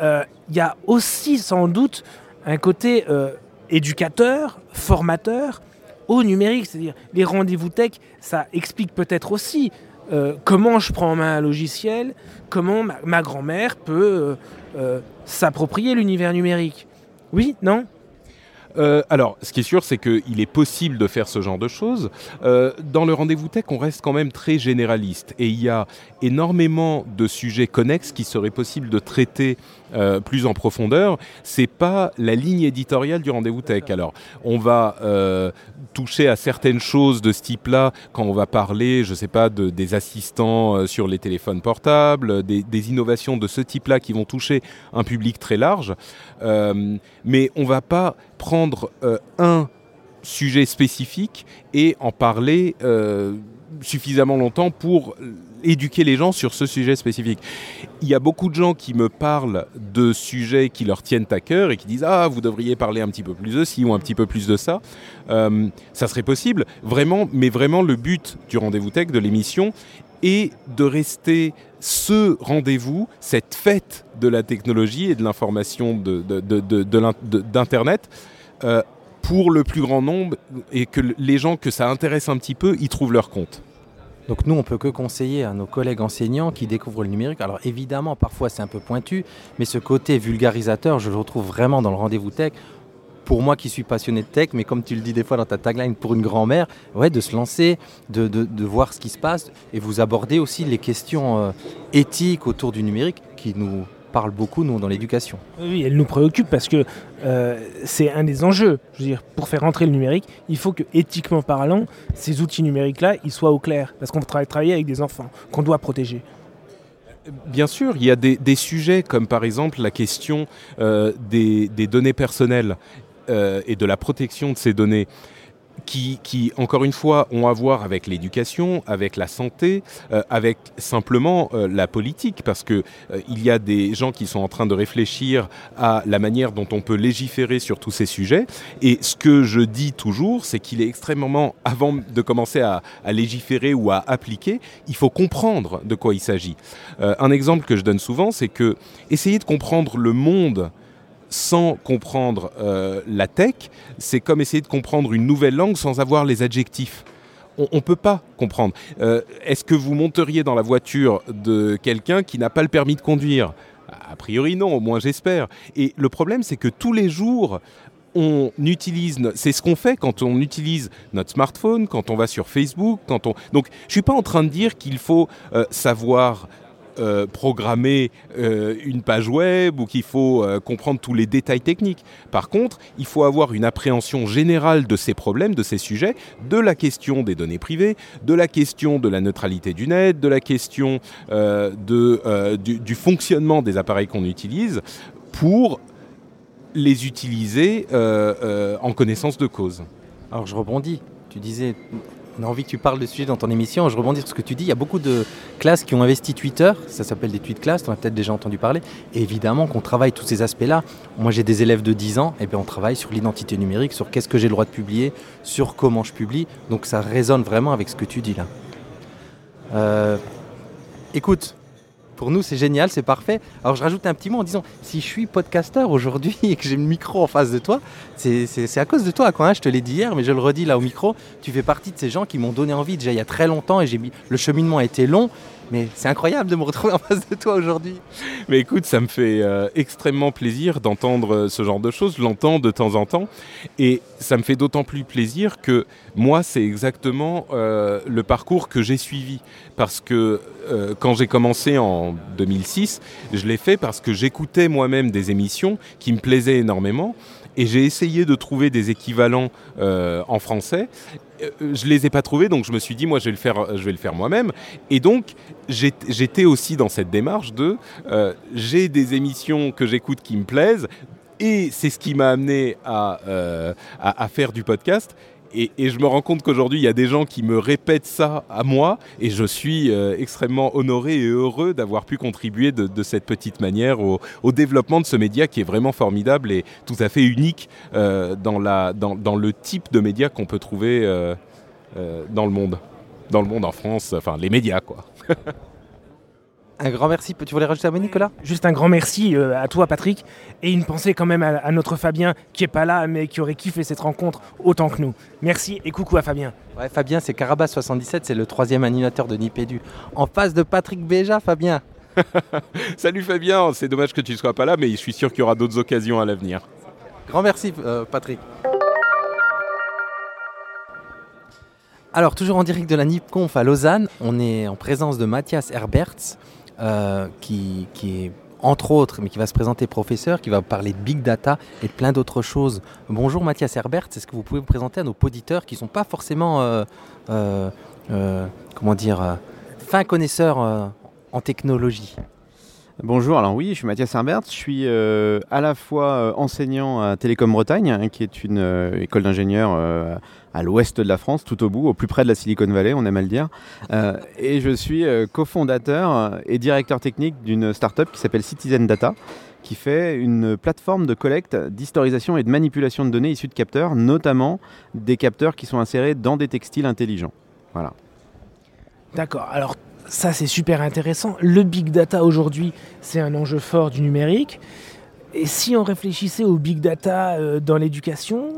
Speaker 4: Euh, Il y a aussi sans doute un côté euh, éducateur, formateur au numérique, c'est-à-dire les rendez-vous tech, ça explique peut-être aussi comment je prends en main un logiciel, comment ma, grand-mère peut s'approprier l'univers numérique. Oui, non?
Speaker 7: Euh, alors, ce qui est sûr, c'est qu'il est possible de faire ce genre de choses. Euh, dans le rendez-vous tech, on reste quand même très généraliste et il y a énormément de sujets connexes qui seraient possibles de traiter euh, plus en profondeur. C'est pas la ligne éditoriale du rendez-vous tech. Alors, on va toucher à certaines choses de ce type-là quand on va parler, je sais pas, de, des assistants euh, sur les téléphones portables, des, innovations de ce type-là qui vont toucher un public très large. Euh, mais on va pas prendre euh, un sujet spécifique et en parler suffisamment longtemps pour éduquer les gens sur ce sujet spécifique. Il y a beaucoup de gens qui me parlent de sujets qui leur tiennent à cœur et qui disent ah vous devriez parler un petit peu plus de ci ou un petit peu plus de ça. Euh, ça serait possible, vraiment, mais vraiment le but du rendez-vous tech de l'émission est de rester ce rendez-vous, cette fête de la technologie et de l'information de, de- d'Internet euh, pour le plus grand nombre et que les gens que ça intéresse un petit peu y trouvent leur compte.
Speaker 1: Donc nous, on peut que conseiller à nos collègues enseignants qui découvrent le numérique. Alors évidemment, parfois c'est un peu pointu, mais ce côté vulgarisateur, je le retrouve vraiment dans le rendez-vous tech. Pour moi qui suis passionné de tech, mais comme tu le dis des fois dans ta tagline pour une grand-mère, ouais, de se lancer, de, de- voir ce qui se passe, et vous abordez aussi les questions euh, éthiques autour du numérique qui nous parlent beaucoup, nous, dans l'éducation.
Speaker 4: Oui, elle nous préoccupe parce que euh, c'est un des enjeux. Je veux dire, pour faire rentrer le numérique, il faut que, éthiquement parlant, ces outils numériques-là, ils soient au clair. Parce qu'on travaille travailler avec des enfants qu'on doit protéger.
Speaker 7: Bien sûr, il y a des, des sujets comme par exemple la question euh, des, des données personnelles euh, et de la protection de ces données qui, qui, encore une fois, ont à voir avec l'éducation, avec la santé, euh, avec simplement euh, la politique, parce que euh, il y a des gens qui sont en train de réfléchir à la manière dont on peut légiférer sur tous ces sujets. Et ce que je dis toujours, c'est qu'il est extrêmement, avant de commencer à, à légiférer ou à appliquer, il faut comprendre de quoi il s'agit. Euh, un exemple que je donne souvent, c'est que essayer de comprendre le monde sans comprendre euh, la tech, c'est comme essayer de comprendre une nouvelle langue sans avoir les adjectifs. On ne peut pas comprendre. Euh, Est-ce que vous monteriez dans la voiture de quelqu'un qui n'a pas le permis de conduire? A priori non, au moins j'espère. Et le problème, c'est que tous les jours, on utilise, c'est ce qu'on fait quand on utilise notre smartphone, quand on va sur Facebook, quand on. Donc, je suis pas en train de dire qu'il faut euh, savoir euh, programmer euh, une page web ou qu'il faut euh, comprendre tous les détails techniques. Par contre, il faut avoir une appréhension générale de ces problèmes, de ces sujets, de la question des données privées, de la question de la neutralité du net, de la question du, fonctionnement des appareils qu'on utilise pour les utiliser en connaissance de cause.
Speaker 1: Alors je rebondis. Tu disais, on a envie que tu parles de ce sujet dans ton émission. Je rebondis sur ce que tu dis. Il y a beaucoup de classes qui ont investi Twitter. Ça s'appelle des tweet classes. Tu en as peut-être déjà entendu parler. Évidemment qu'on travaille tous ces aspects-là. Moi, j'ai des élèves de 10 ans. Et bien, on travaille sur l'identité numérique, sur qu'est-ce que j'ai le droit de publier, sur comment je publie. Donc ça résonne vraiment avec ce que tu dis là. Euh, écoute. Pour nous, c'est génial, c'est parfait. Alors, je rajoute un petit mot en disant si je suis podcasteur aujourd'hui et que j'ai le micro en face de toi, c'est- à cause de toi, quoi. Je te l'ai dit hier, mais je le redis là au micro. Tu fais partie de ces gens qui m'ont donné envie déjà il y a très longtemps et le cheminement a été long, mais c'est incroyable de me retrouver en face de toi aujourd'hui.
Speaker 7: Mais écoute, ça me fait euh, extrêmement plaisir d'entendre euh, ce genre de choses. Je l'entends de temps en temps. Et ça me fait d'autant plus plaisir que moi, c'est exactement euh, le parcours que j'ai suivi. Parce que quand j'ai commencé en 2006, je l'ai fait parce que j'écoutais moi-même des émissions qui me plaisaient énormément. Et j'ai essayé de trouver des équivalents euh, en français. Euh, Je les ai pas trouvés, donc je me suis dit, moi, je vais le faire, faire moi-même. Et donc, j'étais aussi dans cette démarche de euh, j'ai des émissions que j'écoute qui me plaisent et c'est ce qui m'a amené à, à faire du podcast. Et, je me rends compte qu'aujourd'hui, il y a des gens qui me répètent ça à moi, et je suis euh, extrêmement honoré et heureux d'avoir pu contribuer de, cette petite manière au, développement de ce média qui est vraiment formidable et tout à fait unique euh, dans, le type de média qu'on peut trouver euh, dans le monde. Dans le monde, en France, enfin les médias, quoi.
Speaker 1: Un grand merci. Tu voulais rajouter un mot, Nicolas?
Speaker 4: Juste un grand merci euh, à toi, Patrick. Et une pensée quand même à, notre Fabien, qui est pas là, mais qui aurait kiffé cette rencontre autant que nous. Merci et coucou à Fabien.
Speaker 1: Ouais, Fabien, c'est Carabas77, c'est le troisième animateur de Nipédu. En face de Patrick Béja, Fabien.
Speaker 7: Salut Fabien, c'est dommage que tu ne sois pas là, mais je suis sûr qu'il y aura d'autres occasions à l'avenir.
Speaker 1: Grand merci, euh, Patrick. Alors, toujours en direct de la NIPConf à Lausanne, on est en présence de Mathias Herberts, euh, qui, est entre autres, mais qui va se présenter professeur, qui va parler de big data et de plein d'autres choses. Bonjour Mathias Herbert, est-ce que vous pouvez vous présenter à nos auditeurs qui ne sont pas forcément, euh, euh, comment dire, fins connaisseurs en technologie?
Speaker 8: Bonjour, alors oui, je suis Mathias Herbert, je suis à la fois enseignant à Télécom Bretagne, hein, qui est une école d'ingénieurs à l'ouest de la France, tout au bout, au plus près de la Silicon Valley, on aime à le dire. Euh, et je suis euh, cofondateur et directeur technique d'une startup qui s'appelle Citizen Data, qui fait une plateforme de collecte, d'historisation et de manipulation de données issues de capteurs, notamment des capteurs qui sont insérés dans des textiles intelligents. Voilà.
Speaker 4: D'accord. Alors ça c'est super intéressant. Le big data aujourd'hui, c'est un enjeu fort du numérique. Et si on réfléchissait au big data euh, dans l'éducation,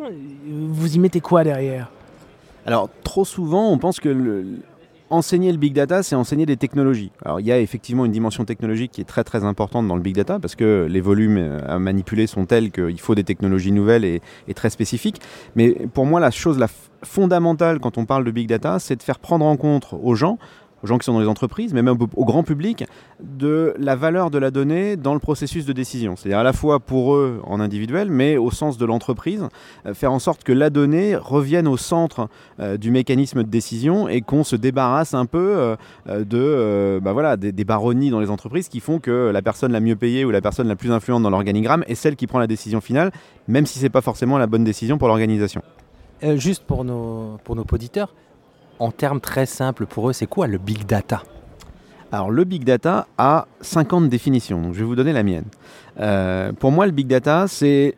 Speaker 4: vous y mettez quoi derrière?
Speaker 8: Alors, trop souvent, on pense que enseigner le big data, c'est enseigner des technologies. Alors, il y a effectivement une dimension technologique qui est très très importante dans le big data parce que les volumes euh, à manipuler sont tels qu'il faut des technologies nouvelles et, et, très spécifiques. Mais pour moi, la chose la fondamentale quand on parle de big data, c'est de faire prendre en compte aux gens aux gens qui sont dans les entreprises, mais même au, grand public, de la valeur de la donnée dans le processus de décision. C'est-à-dire à la fois pour eux en individuel, mais au sens de l'entreprise, euh, faire en sorte que la donnée revienne au centre euh, du mécanisme de décision et qu'on se débarrasse un peu euh, de, bah voilà, des, des, baronnies dans les entreprises qui font que la personne la mieux payée ou la personne la plus influente dans l'organigramme est celle qui prend la décision finale, même si ce n'est pas forcément la bonne décision pour l'organisation.
Speaker 1: juste pour nos, pour nos auditeurs, en termes très simples pour eux, c'est quoi le big data?
Speaker 8: Alors le big data a 50 définitions, je vais vous donner la mienne. Euh, pour moi, le big data, c'est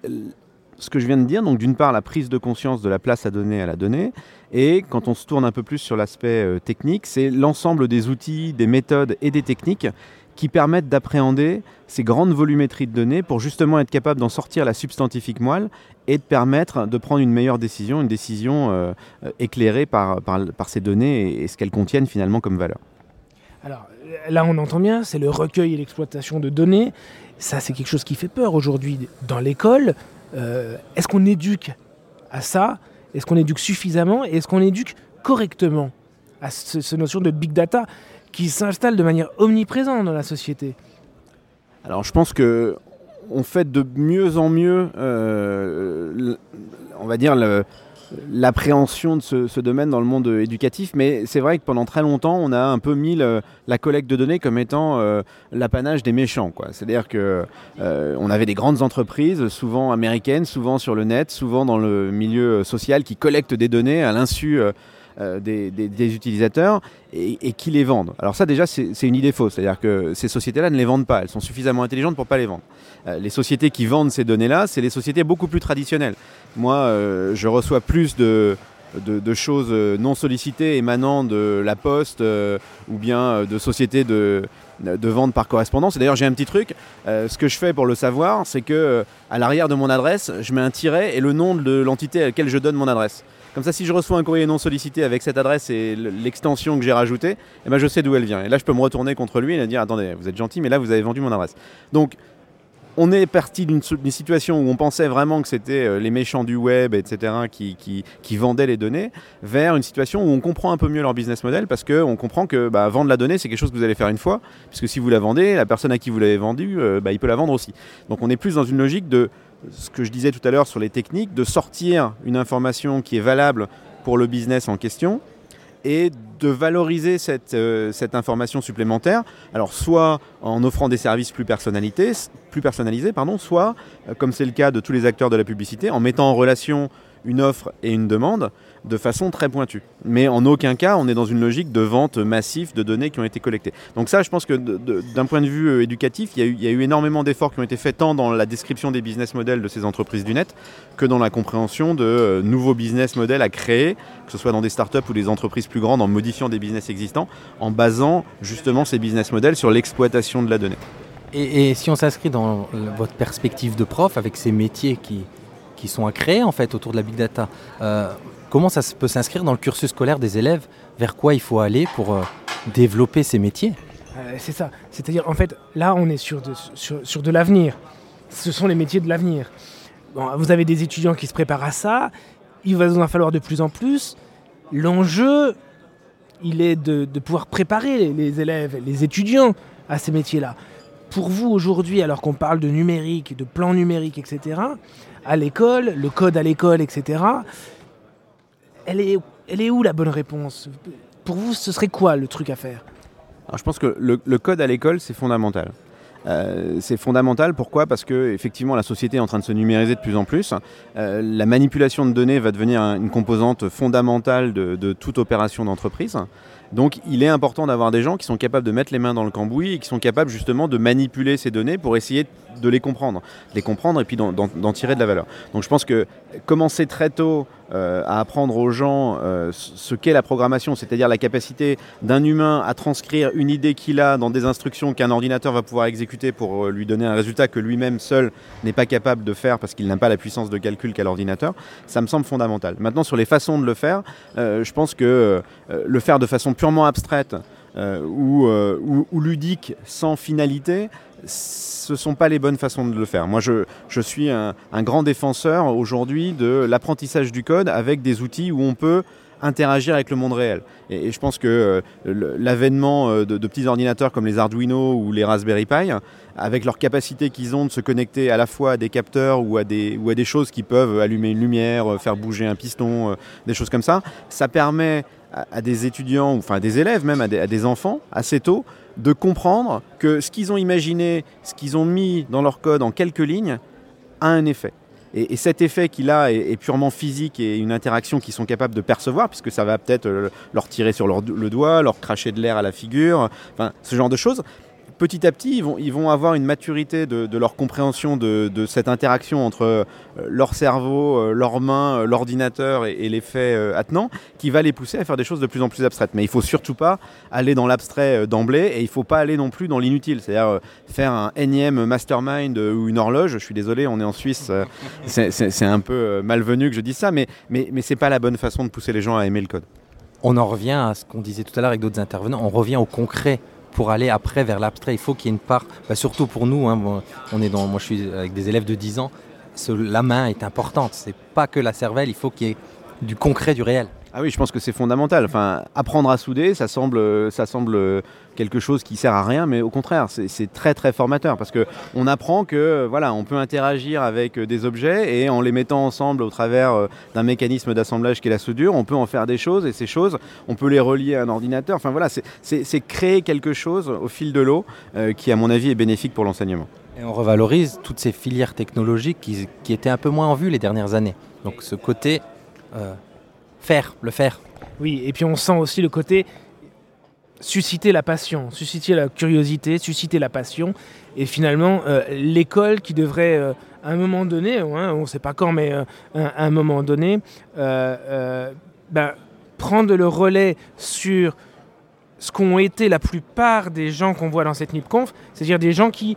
Speaker 8: ce que je viens de dire, donc d'une part la prise de conscience de la place à donner à la donnée, et quand on se tourne un peu plus sur l'aspect euh, technique, c'est l'ensemble des outils, des méthodes et des techniques qui permettent d'appréhender ces grandes volumétries de données pour justement être capable d'en sortir la substantifique moelle et de permettre de prendre une meilleure décision, une décision euh, éclairée par, ces données et, ce qu'elles contiennent finalement comme valeur.
Speaker 4: Alors là, on entend bien, c'est le recueil et l'exploitation de données. Ça, c'est quelque chose qui fait peur aujourd'hui dans l'école. Euh, est-ce qu'on éduque à ça? Est-ce qu'on éduque suffisamment? Et est-ce qu'on éduque correctement à cette notion de big data? Qui s'installe de manière omniprésente dans la société
Speaker 8: Alors je pense que on fait de mieux en mieux, euh, on va dire, l'appréhension de ce, domaine dans le monde éducatif, mais c'est vrai que pendant très longtemps, on a un peu mis la collecte de données comme étant euh, l'apanage des méchants. C'est-à-dire que euh, on avait des grandes entreprises, souvent américaines, souvent sur le net, souvent dans le milieu social, qui collectent des données à l'insu euh, des, utilisateurs et, qui les vendent. Alors ça déjà c'est une idée fausse, c'est-à-dire que ces sociétés-là ne les vendent pas, elles sont suffisamment intelligentes pour ne pas les vendre. Euh, les sociétés qui vendent ces données-là, c'est les sociétés beaucoup plus traditionnelles. Moi euh, je reçois plus de, choses non sollicitées émanant de la poste ou bien de sociétés de, de vente par correspondance. Et d'ailleurs, j'ai un petit truc. ce que je fais pour le savoir, c'est que à l'arrière de mon adresse, je mets un tiret et le nom de l'entité à laquelle je donne mon adresse. Comme ça, si je reçois un courrier non sollicité avec cette adresse et l'extension que j'ai rajoutée, eh ben, je sais d'où elle vient. Et là, je peux me retourner contre lui et dire Attendez, vous êtes gentil, mais là, vous avez vendu mon adresse. Donc, on est parti d'une situation où on pensait vraiment que c'était euh, les méchants du web, etc., qui, qui, vendaient les données, vers une situation où on comprend un peu mieux leur business model parce qu'on comprend que bah, vendre la donnée, c'est quelque chose que vous allez faire une fois, puisque si vous la vendez, la personne à qui vous l'avez vendue, euh, bah, il peut la vendre aussi. Donc on est plus dans une logique de ce que je disais tout à l'heure sur les techniques, de sortir une information qui est valable pour le business en question et de valoriser cette, euh, cette information supplémentaire, alors soit en offrant des services plus, plus personnalisés, pardon, soit, euh, comme c'est le cas de tous les acteurs de la publicité, en mettant en relation une offre et une demande de façon très pointue. Mais en aucun cas, on est dans une logique de vente massive de données qui ont été collectées. Donc ça, je pense que d'un point de vue euh, éducatif, il y, a eu, énormément d'efforts qui ont été faits tant dans la description des business models de ces entreprises du net que dans la compréhension de euh, nouveaux business models à créer, que ce soit dans des startups ou des entreprises plus grandes, en modifiant des business existants, en basant justement ces business models sur l'exploitation de la donnée.
Speaker 1: Et, si on s'inscrit dans votre perspective de prof avec ces métiers qui, qui sont à créer en fait autour de la big data, euh, comment ça peut s'inscrire dans le cursus scolaire des élèves? Vers quoi il faut aller pour euh, développer ces métiers?
Speaker 4: Euh, C'est ça. C'est-à-dire, en fait, là, on est sur de, l'avenir. Ce sont les métiers de l'avenir. vous avez des étudiants qui se préparent à ça. Il va en falloir de plus en plus. L'enjeu, il est de, pouvoir préparer les élèves, les étudiants à ces métiers-là. Pour vous, aujourd'hui, alors qu'on parle de numérique, de plan numérique, etc., à l'école, le code à l'école, etc., elle est, où la bonne réponse? Pour vous, ce serait quoi le truc à faire?
Speaker 8: Alors, Je pense que le, code à l'école, c'est fondamental. Euh, c'est fondamental, pourquoi? Parce que effectivement la société est en train de se numériser de plus en plus. Euh, la manipulation de données va devenir une composante fondamentale de, de toute opération d'entreprise. Donc il est important d'avoir des gens qui sont capables de mettre les mains dans le cambouis et qui sont capables justement de manipuler ces données pour essayer de les comprendre, de les comprendre et puis d'en tirer de la valeur. Donc je pense que commencer très tôt euh, à apprendre aux gens euh, ce qu'est la programmation, c'est-à-dire la capacité d'un humain à transcrire une idée qu'il a dans des instructions qu'un ordinateur va pouvoir exécuter pour euh, lui donner un résultat que lui-même seul n'est pas capable de faire parce qu'il n'a pas la puissance de calcul qu'a l'ordinateur, ça me semble fondamental. Maintenant sur les façons de le faire, je pense que le faire de façon purement abstraite ou, ou ludique sans finalité, ce ne sont pas les bonnes façons de le faire. Moi, je, je suis un, grand défenseur aujourd'hui de l'apprentissage du code avec des outils où on peut interagir avec le monde réel. Et, je pense que euh, l'avènement euh, de, petits ordinateurs comme les Arduino ou les Raspberry Pi, avec leur capacité qu'ils ont de se connecter à la fois à des capteurs ou à des, ou à des choses qui peuvent allumer une lumière, euh, faire bouger un piston, des choses comme ça, ça permet à, des étudiants, enfin à des élèves même, à des enfants, assez tôt, de comprendre que ce qu'ils ont imaginé, ce qu'ils ont mis dans leur code en quelques lignes, a un effet. Et, cet effet qu'il a est, purement physique et une interaction qu'ils sont capables de percevoir, puisque ça va peut-être euh, leur tirer sur le doigt, leur cracher de l'air à la figure, enfin, ce genre de choses petit à petit, ils vont, avoir une maturité de, leur compréhension de, cette interaction entre euh, leur cerveau, euh, leurs mains, euh, l'ordinateur et, les faits qui va les pousser à faire des choses de plus en plus abstraites. Mais il ne faut surtout pas aller dans l'abstrait d'emblée et il ne faut pas aller non plus dans l'inutile. C'est-à-dire faire un énième mastermind ou une horloge. Je suis désolé, on est en Suisse, c'est un peu malvenu que je dise ça, mais, mais, mais ce n'est pas la bonne façon de pousser les gens à aimer le code.
Speaker 1: On en revient à ce qu'on disait tout à l'heure avec d'autres intervenants, on revient au concret pour aller après vers l'abstrait. Il faut qu'il y ait une part, bah, surtout pour nous, hein, on est dans, moi je suis avec des élèves de 10 ans, la main est importante. C'est pas que la cervelle, il faut qu'il y ait du concret, du réel.
Speaker 8: Ah oui, je pense que c'est fondamental. Enfin, apprendre à souder, ça semble, ça semble quelque chose qui sert à rien, mais au contraire, c'est très très formateur parce que on apprend que voilà, on peut interagir avec des objets et en les mettant ensemble au travers euh, d'un mécanisme d'assemblage qui est la soudure, on peut en faire des choses et ces choses, on peut les relier à un ordinateur. Enfin voilà, c'est créer quelque chose au fil de l'eau euh, qui, à mon avis, est bénéfique pour l'enseignement.
Speaker 1: Et on revalorise toutes ces filières technologiques qui, qui, étaient un peu moins en vue les dernières années. Donc ce côté euh, faire, le faire.
Speaker 4: Oui, et puis on sent aussi le côté susciter la passion, susciter la curiosité, susciter la passion. Et finalement, euh, l'école qui devrait, euh, à un moment donné, hein, on ne sait pas quand, mais euh, à un moment donné, ben, prendre le relais sur ce qu'ont été la plupart des gens qu'on voit dans cette NIPConf, c'est-à-dire des gens qui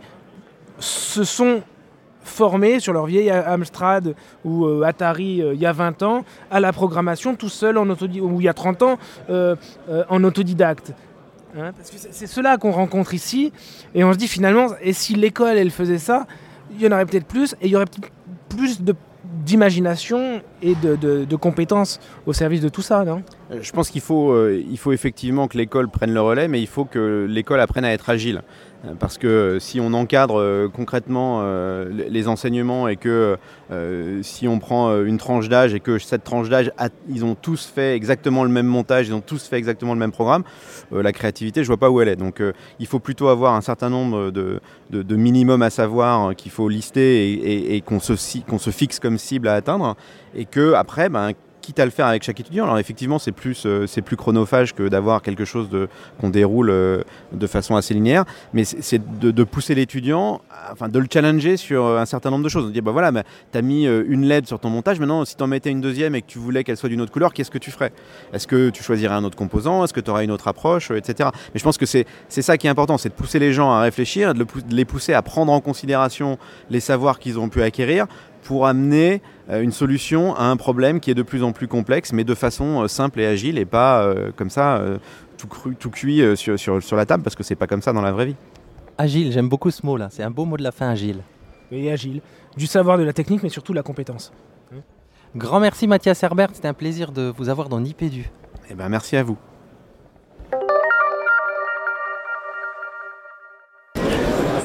Speaker 4: se sont formés sur leur vieille Amstrad ou Atari il y a 20 ans à la programmation tout seul ou il y a 30 ans en autodidacte. Hein, parce que c'est cela qu'on rencontre ici et on se dit finalement, et si l'école elle faisait ça, il y en aurait peut-être plus et il y aurait plus d'imagination et de, de, compétences au service de tout ça,
Speaker 8: Je pense qu'il faut, euh, faut effectivement que l'école prenne le relais, mais il faut que l'école apprenne à être agile. Euh, Parce que euh, si on encadre euh, concrètement euh, les- enseignements et que euh, si on prend euh, une tranche d'âge et que cette tranche d'âge, ils ont tous fait exactement le même montage, ils ont tous fait exactement le même programme, euh, la créativité, je vois pas où elle est. Donc euh, il faut plutôt avoir un certain nombre de, de, de minimum à savoir euh, qu'il faut lister et, qu'on se, qu'on se fixe comme cible à atteindre, et que après, ben, quitte à le faire avec chaque étudiant. Alors effectivement, c'est plus, euh, c'est plus chronophage que d'avoir quelque chose qu'on déroule euh, de façon assez linéaire, mais c'est, de, pousser l'étudiant, enfin de le challenger sur euh, un certain nombre de choses. On dit, bah voilà, bah, tu as mis une LED sur ton montage, maintenant si tu en mettais une deuxième et que tu voulais qu'elle soit d'une autre couleur, qu'est-ce que tu ferais? Est-ce que tu choisirais un autre composant? Est-ce que tu aurais une autre approche Etc. Mais je pense que c'est, ça qui est important, c'est de pousser les gens à réfléchir, de les pousser à prendre en considération les savoirs qu'ils ont pu acquérir pour amener euh, une solution à un problème qui est de plus en plus complexe, mais de façon euh, simple et agile et pas euh, comme ça euh, tout cru, tout cuit euh, sur, sur, sur la table, parce que c'est pas comme ça dans la vraie vie.
Speaker 1: Agile, j'aime beaucoup ce mot-là. C'est un beau mot de la fin, agile.
Speaker 4: Et agile. Du savoir, de la technique, mais surtout de la compétence.
Speaker 1: Grand merci Mathias Herbert, c'était un plaisir de vous avoir dans Nipédu.
Speaker 8: Eh ben, merci à vous.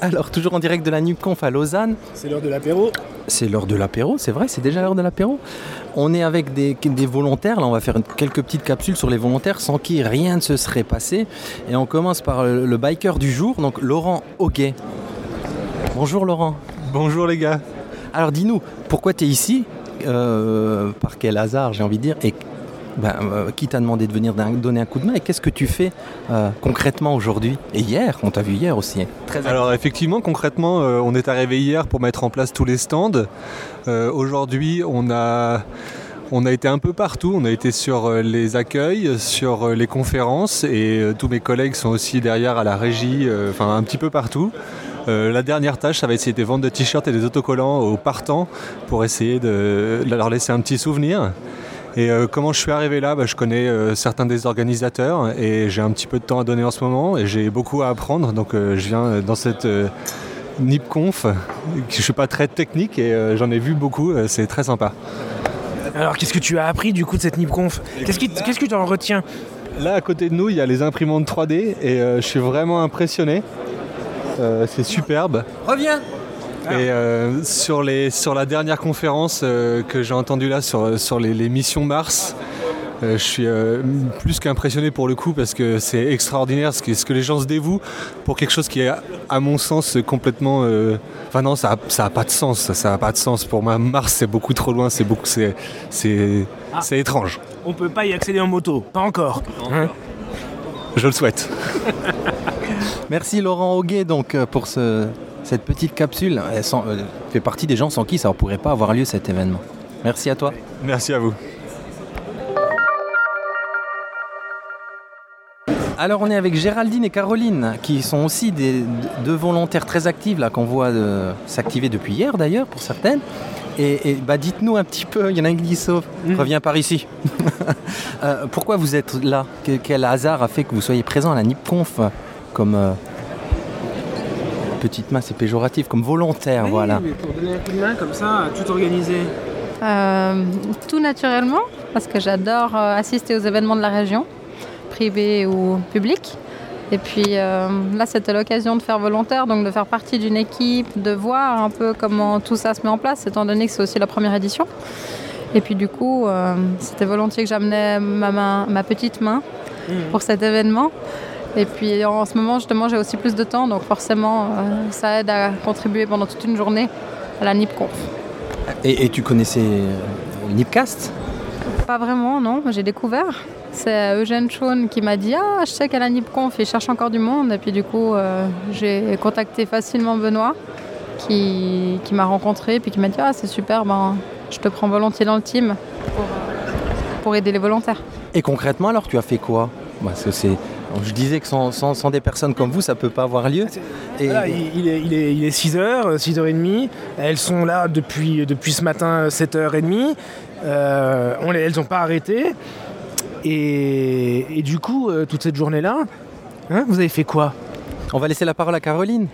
Speaker 1: Alors, toujours en direct de la NUPConf à Lausanne.
Speaker 4: C'est l'heure de l'apéro.
Speaker 1: C'est l'heure de l'apéro, c'est vrai, c'est déjà l'heure de l'apéro. On est avec des, des volontaires, là on va faire quelques petites capsules sur les volontaires sans qui rien ne se serait passé. Et on commence par le, le biker du jour, donc Laurent Hoguet. Bonjour Laurent.
Speaker 9: Bonjour les gars.
Speaker 1: Alors dis-nous, pourquoi tu es ici? Euh, Par quel hasard j'ai envie de dire Et ben, euh, qui t'a demandé de venir donner un coup de main Et qu'est-ce que tu fais euh, concrètement aujourd'hui Et hier, on t'a vu hier aussi. Très
Speaker 9: Alors effectivement, concrètement, euh, on est arrivé hier pour mettre en place tous les stands. Euh, Aujourd'hui, on a, on a été un peu partout. On a été sur euh, les accueils, sur euh, les conférences et euh, tous mes collègues sont aussi derrière à la régie, euh, enfin un petit peu partout. Euh, la dernière tâche, ça va essayer de vendre des t-shirts et des autocollants aux partants pour essayer de leur laisser un petit souvenir. Et euh, comment je suis arrivé là? Bah, Je connais euh, certains des organisateurs et j'ai un petit peu de temps à donner en ce moment et j'ai beaucoup à apprendre. Donc euh, je viens dans cette euh, NIPConf. Je ne suis pas très technique et euh, j'en ai vu beaucoup. euh, C'est très sympa.
Speaker 4: Alors, qu'est-ce que tu as appris du coup de cette NIPConf? Qu'est-ce que tu en retiens?
Speaker 9: Là, à côté de nous, il y a les imprimantes 3D et euh, je suis vraiment impressionné. Euh, c'est superbe.
Speaker 1: Reviens
Speaker 9: Et euh, sur, les, sur la dernière conférence euh, que j'ai entendue là sur, sur les, les missions Mars, euh, je suis euh, plus qu'impressionné pour le coup parce que c'est extraordinaire ce que, ce que les gens se dévouent pour quelque chose qui est, à mon sens, complètement. euh, Enfin, non, ça n'a pas de sens. Ça n'a pas de sens. Pour moi, Mars, c'est beaucoup trop loin. C'est beaucoup. C'est c'est- c'est étrange.
Speaker 4: On peut pas y accéder en moto, pas encore. Hein
Speaker 9: Je le souhaite.
Speaker 1: Merci Laurent Auguet donc pour ce- cette petite capsule. Elle sans- euh, fait partie des gens sans qui ça ne pourrait pas avoir lieu cet événement. Merci à toi.
Speaker 9: Merci à vous.
Speaker 1: Alors on est avec Géraldine et Caroline qui sont aussi des, deux volontaires très actives là qu'on voit euh, s'activer depuis hier d'ailleurs pour certaines. Et, et, bah dites-nous un petit peu, il y en a un qui dit sauf, reviens par ici. Euh, pourquoi vous êtes là? Que- Quel hasard a fait que vous soyez présent à la NIPConf comme euh, petite main, c'est péjoratif, comme volontaire, voilà.
Speaker 4: mais pour donner un coup de main comme ça, tout organiser.
Speaker 10: Euh, tout naturellement, parce que j'adore euh, assister aux événements de la région, privés ou publics. Et puis euh, là, c'était l'occasion de faire volontaire, donc de faire partie d'une équipe, de voir un peu comment tout ça se met en place, étant donné que c'est aussi la première édition. Et puis du coup, euh, c'était volontiers que j'amenais ma, main- ma petite main pour cet événement. Et puis en ce moment, justement, j'ai aussi plus de temps, donc forcément, euh, ça aide à contribuer pendant toute une journée à la NIPConf.
Speaker 1: Et, et tu connaissais euh, Nipcast?
Speaker 10: Pas vraiment, non. J'ai découvert. C'est Eugène Chaune qui m'a dit Ah, je sais qu'à la NIPConf, il cherche encore du monde. Et puis, du coup, euh, j'ai contacté facilement Benoît qui, qui m'a rencontré. Puis qui m'a dit Ah, c'est super, ben, je te prends volontiers dans le team pour, pour aider les volontaires.
Speaker 1: Et concrètement, alors, tu as fait quoi? Parce que c'est, je disais que sans, sans- sans des personnes comme vous, ça peut pas avoir lieu. Et
Speaker 4: Voilà, il, il est, il, est, il est 6h, 6h30. Elles sont là depuis, depuis ce matin, 7h30. Euh, on les- elles n'ont pas arrêté. Et, et du coup, euh, toute cette journée-là, hein, vous avez fait quoi?
Speaker 1: On va laisser la parole à Caroline.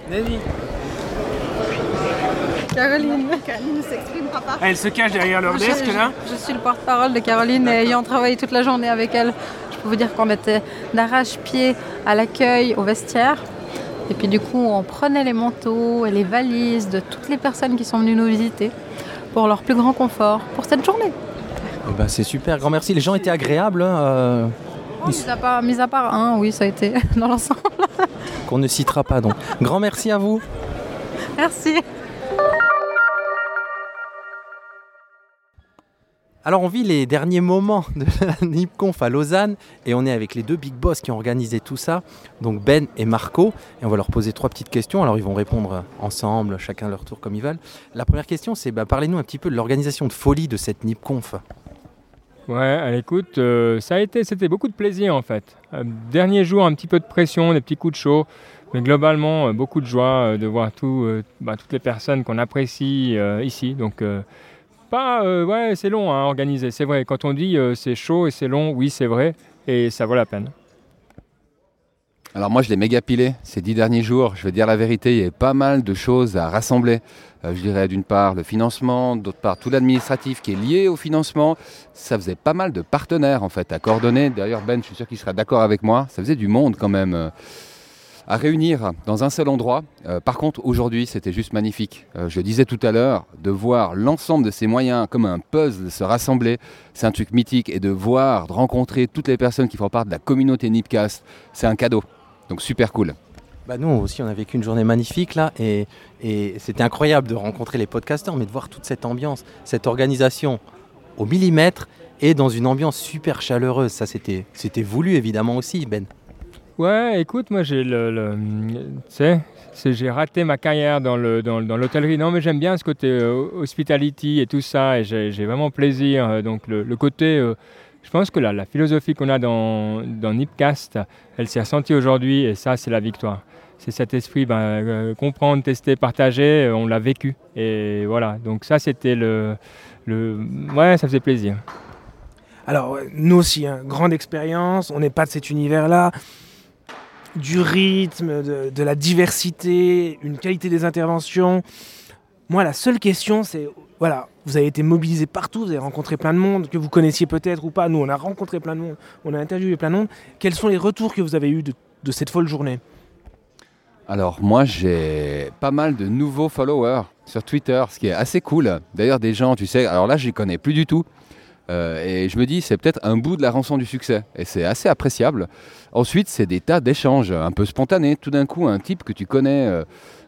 Speaker 10: Caroline.
Speaker 11: Caroline ne s'exprimera pas.
Speaker 4: Elle se cache derrière leur
Speaker 10: Je,
Speaker 4: desk
Speaker 10: je-
Speaker 4: là.
Speaker 10: je suis le porte-parole de Caroline et ayant travaillé toute la journée avec elle, je peux vous dire qu'on était d'arrache-pied à l'accueil, au vestiaire. Et puis du coup, on prenait les manteaux et les valises de toutes les personnes qui sont venues nous visiter pour leur plus grand confort pour cette journée.
Speaker 1: Eh ben, c'est super, grand merci. Les gens étaient agréables, hein, euh,
Speaker 10: Oh, mis, à part, mis à part un, oui, ça a été dans l'ensemble.
Speaker 1: qu'on ne citera pas donc. Grand merci à vous.
Speaker 10: Merci.
Speaker 1: Alors on vit les derniers moments de la NIPConf à Lausanne et on est avec les deux big boss qui ont organisé tout ça, donc Ben et Marco, et on va leur poser trois petites questions. Alors ils vont répondre ensemble, chacun leur tour comme ils veulent. La première question c'est bah, parlez-nous un petit peu de l'organisation de folie de cette NIPConf.
Speaker 12: Ouais, à l'écoute, euh, ça a été, c'était beaucoup de plaisir en fait. Euh, dernier jour, un petit peu de pression, des petits coups de chaud, mais globalement, euh, beaucoup de joie euh, de voir bah, toutes les personnes qu'on apprécie ici. Donc, pas, euh, ouais, c'est long à organiser, c'est vrai. Quand on dit euh, c'est chaud et c'est long, oui, c'est vrai, et ça vaut la peine.
Speaker 13: Alors moi je l'ai méga pilé ces dix derniers jours, je vais dire la vérité, il y avait pas mal de choses à rassembler. Euh, je dirais d'une part le financement, d'autre part tout l'administratif qui est lié au financement. Ça faisait pas mal de partenaires en fait à coordonner. D'ailleurs Ben, je suis sûr qu'il sera d'accord avec moi, ça faisait du monde quand même à réunir dans un seul endroit. Euh, par contre aujourd'hui c'était juste magnifique. Euh, je disais tout à l'heure, de voir l'ensemble de ces moyens comme un puzzle se rassembler, c'est un truc mythique. Et de voir, de rencontrer toutes les personnes qui font part de la communauté Nipcast, c'est un cadeau. Donc super cool.
Speaker 1: Bah nous aussi on a vécu une journée magnifique là et, et c'était incroyable de rencontrer les podcasteurs mais de voir toute cette ambiance, cette organisation au millimètre et dans une ambiance super chaleureuse. Ça c'était voulu évidemment aussi Ben.
Speaker 12: Ouais, écoute, moi j'ai le, tu sais, j'ai raté ma carrière dans le dans, l'hôtellerie. Non, mais j'aime bien ce côté euh, hospitality et tout ça, et j'ai vraiment plaisir. Euh, Donc le, côté, euh, je pense que la, philosophie qu'on a dans dans Nipcast, elle s'est ressentie aujourd'hui, et ça c'est la victoire. C'est cet esprit, ben, comprendre, tester, partager, on l'a vécu, et voilà. Donc ça c'était le le, ouais, ça faisait plaisir.
Speaker 4: Alors, nous aussi, hein, grande expérience, on n'est pas de cet univers-là. Du rythme, de, la diversité, une qualité des interventions. Moi, la seule question, c'est voilà, vous avez été mobilisé partout, vous avez rencontré plein de monde que vous connaissiez peut-être ou pas. Nous, on a rencontré plein de monde, on a interviewé plein de monde. Quels sont les retours que vous avez eus de, de cette folle journée?
Speaker 13: Alors moi j'ai pas mal de nouveaux followers sur Twitter, ce qui est assez cool. D'ailleurs des gens, tu sais, alors là je les connais plus du tout. Euh, et je me dis c'est peut-être un bout de la rançon du succès. Et c'est assez appréciable. Ensuite c'est des tas d'échanges un peu spontanés. Tout d'un coup un type que tu connais euh,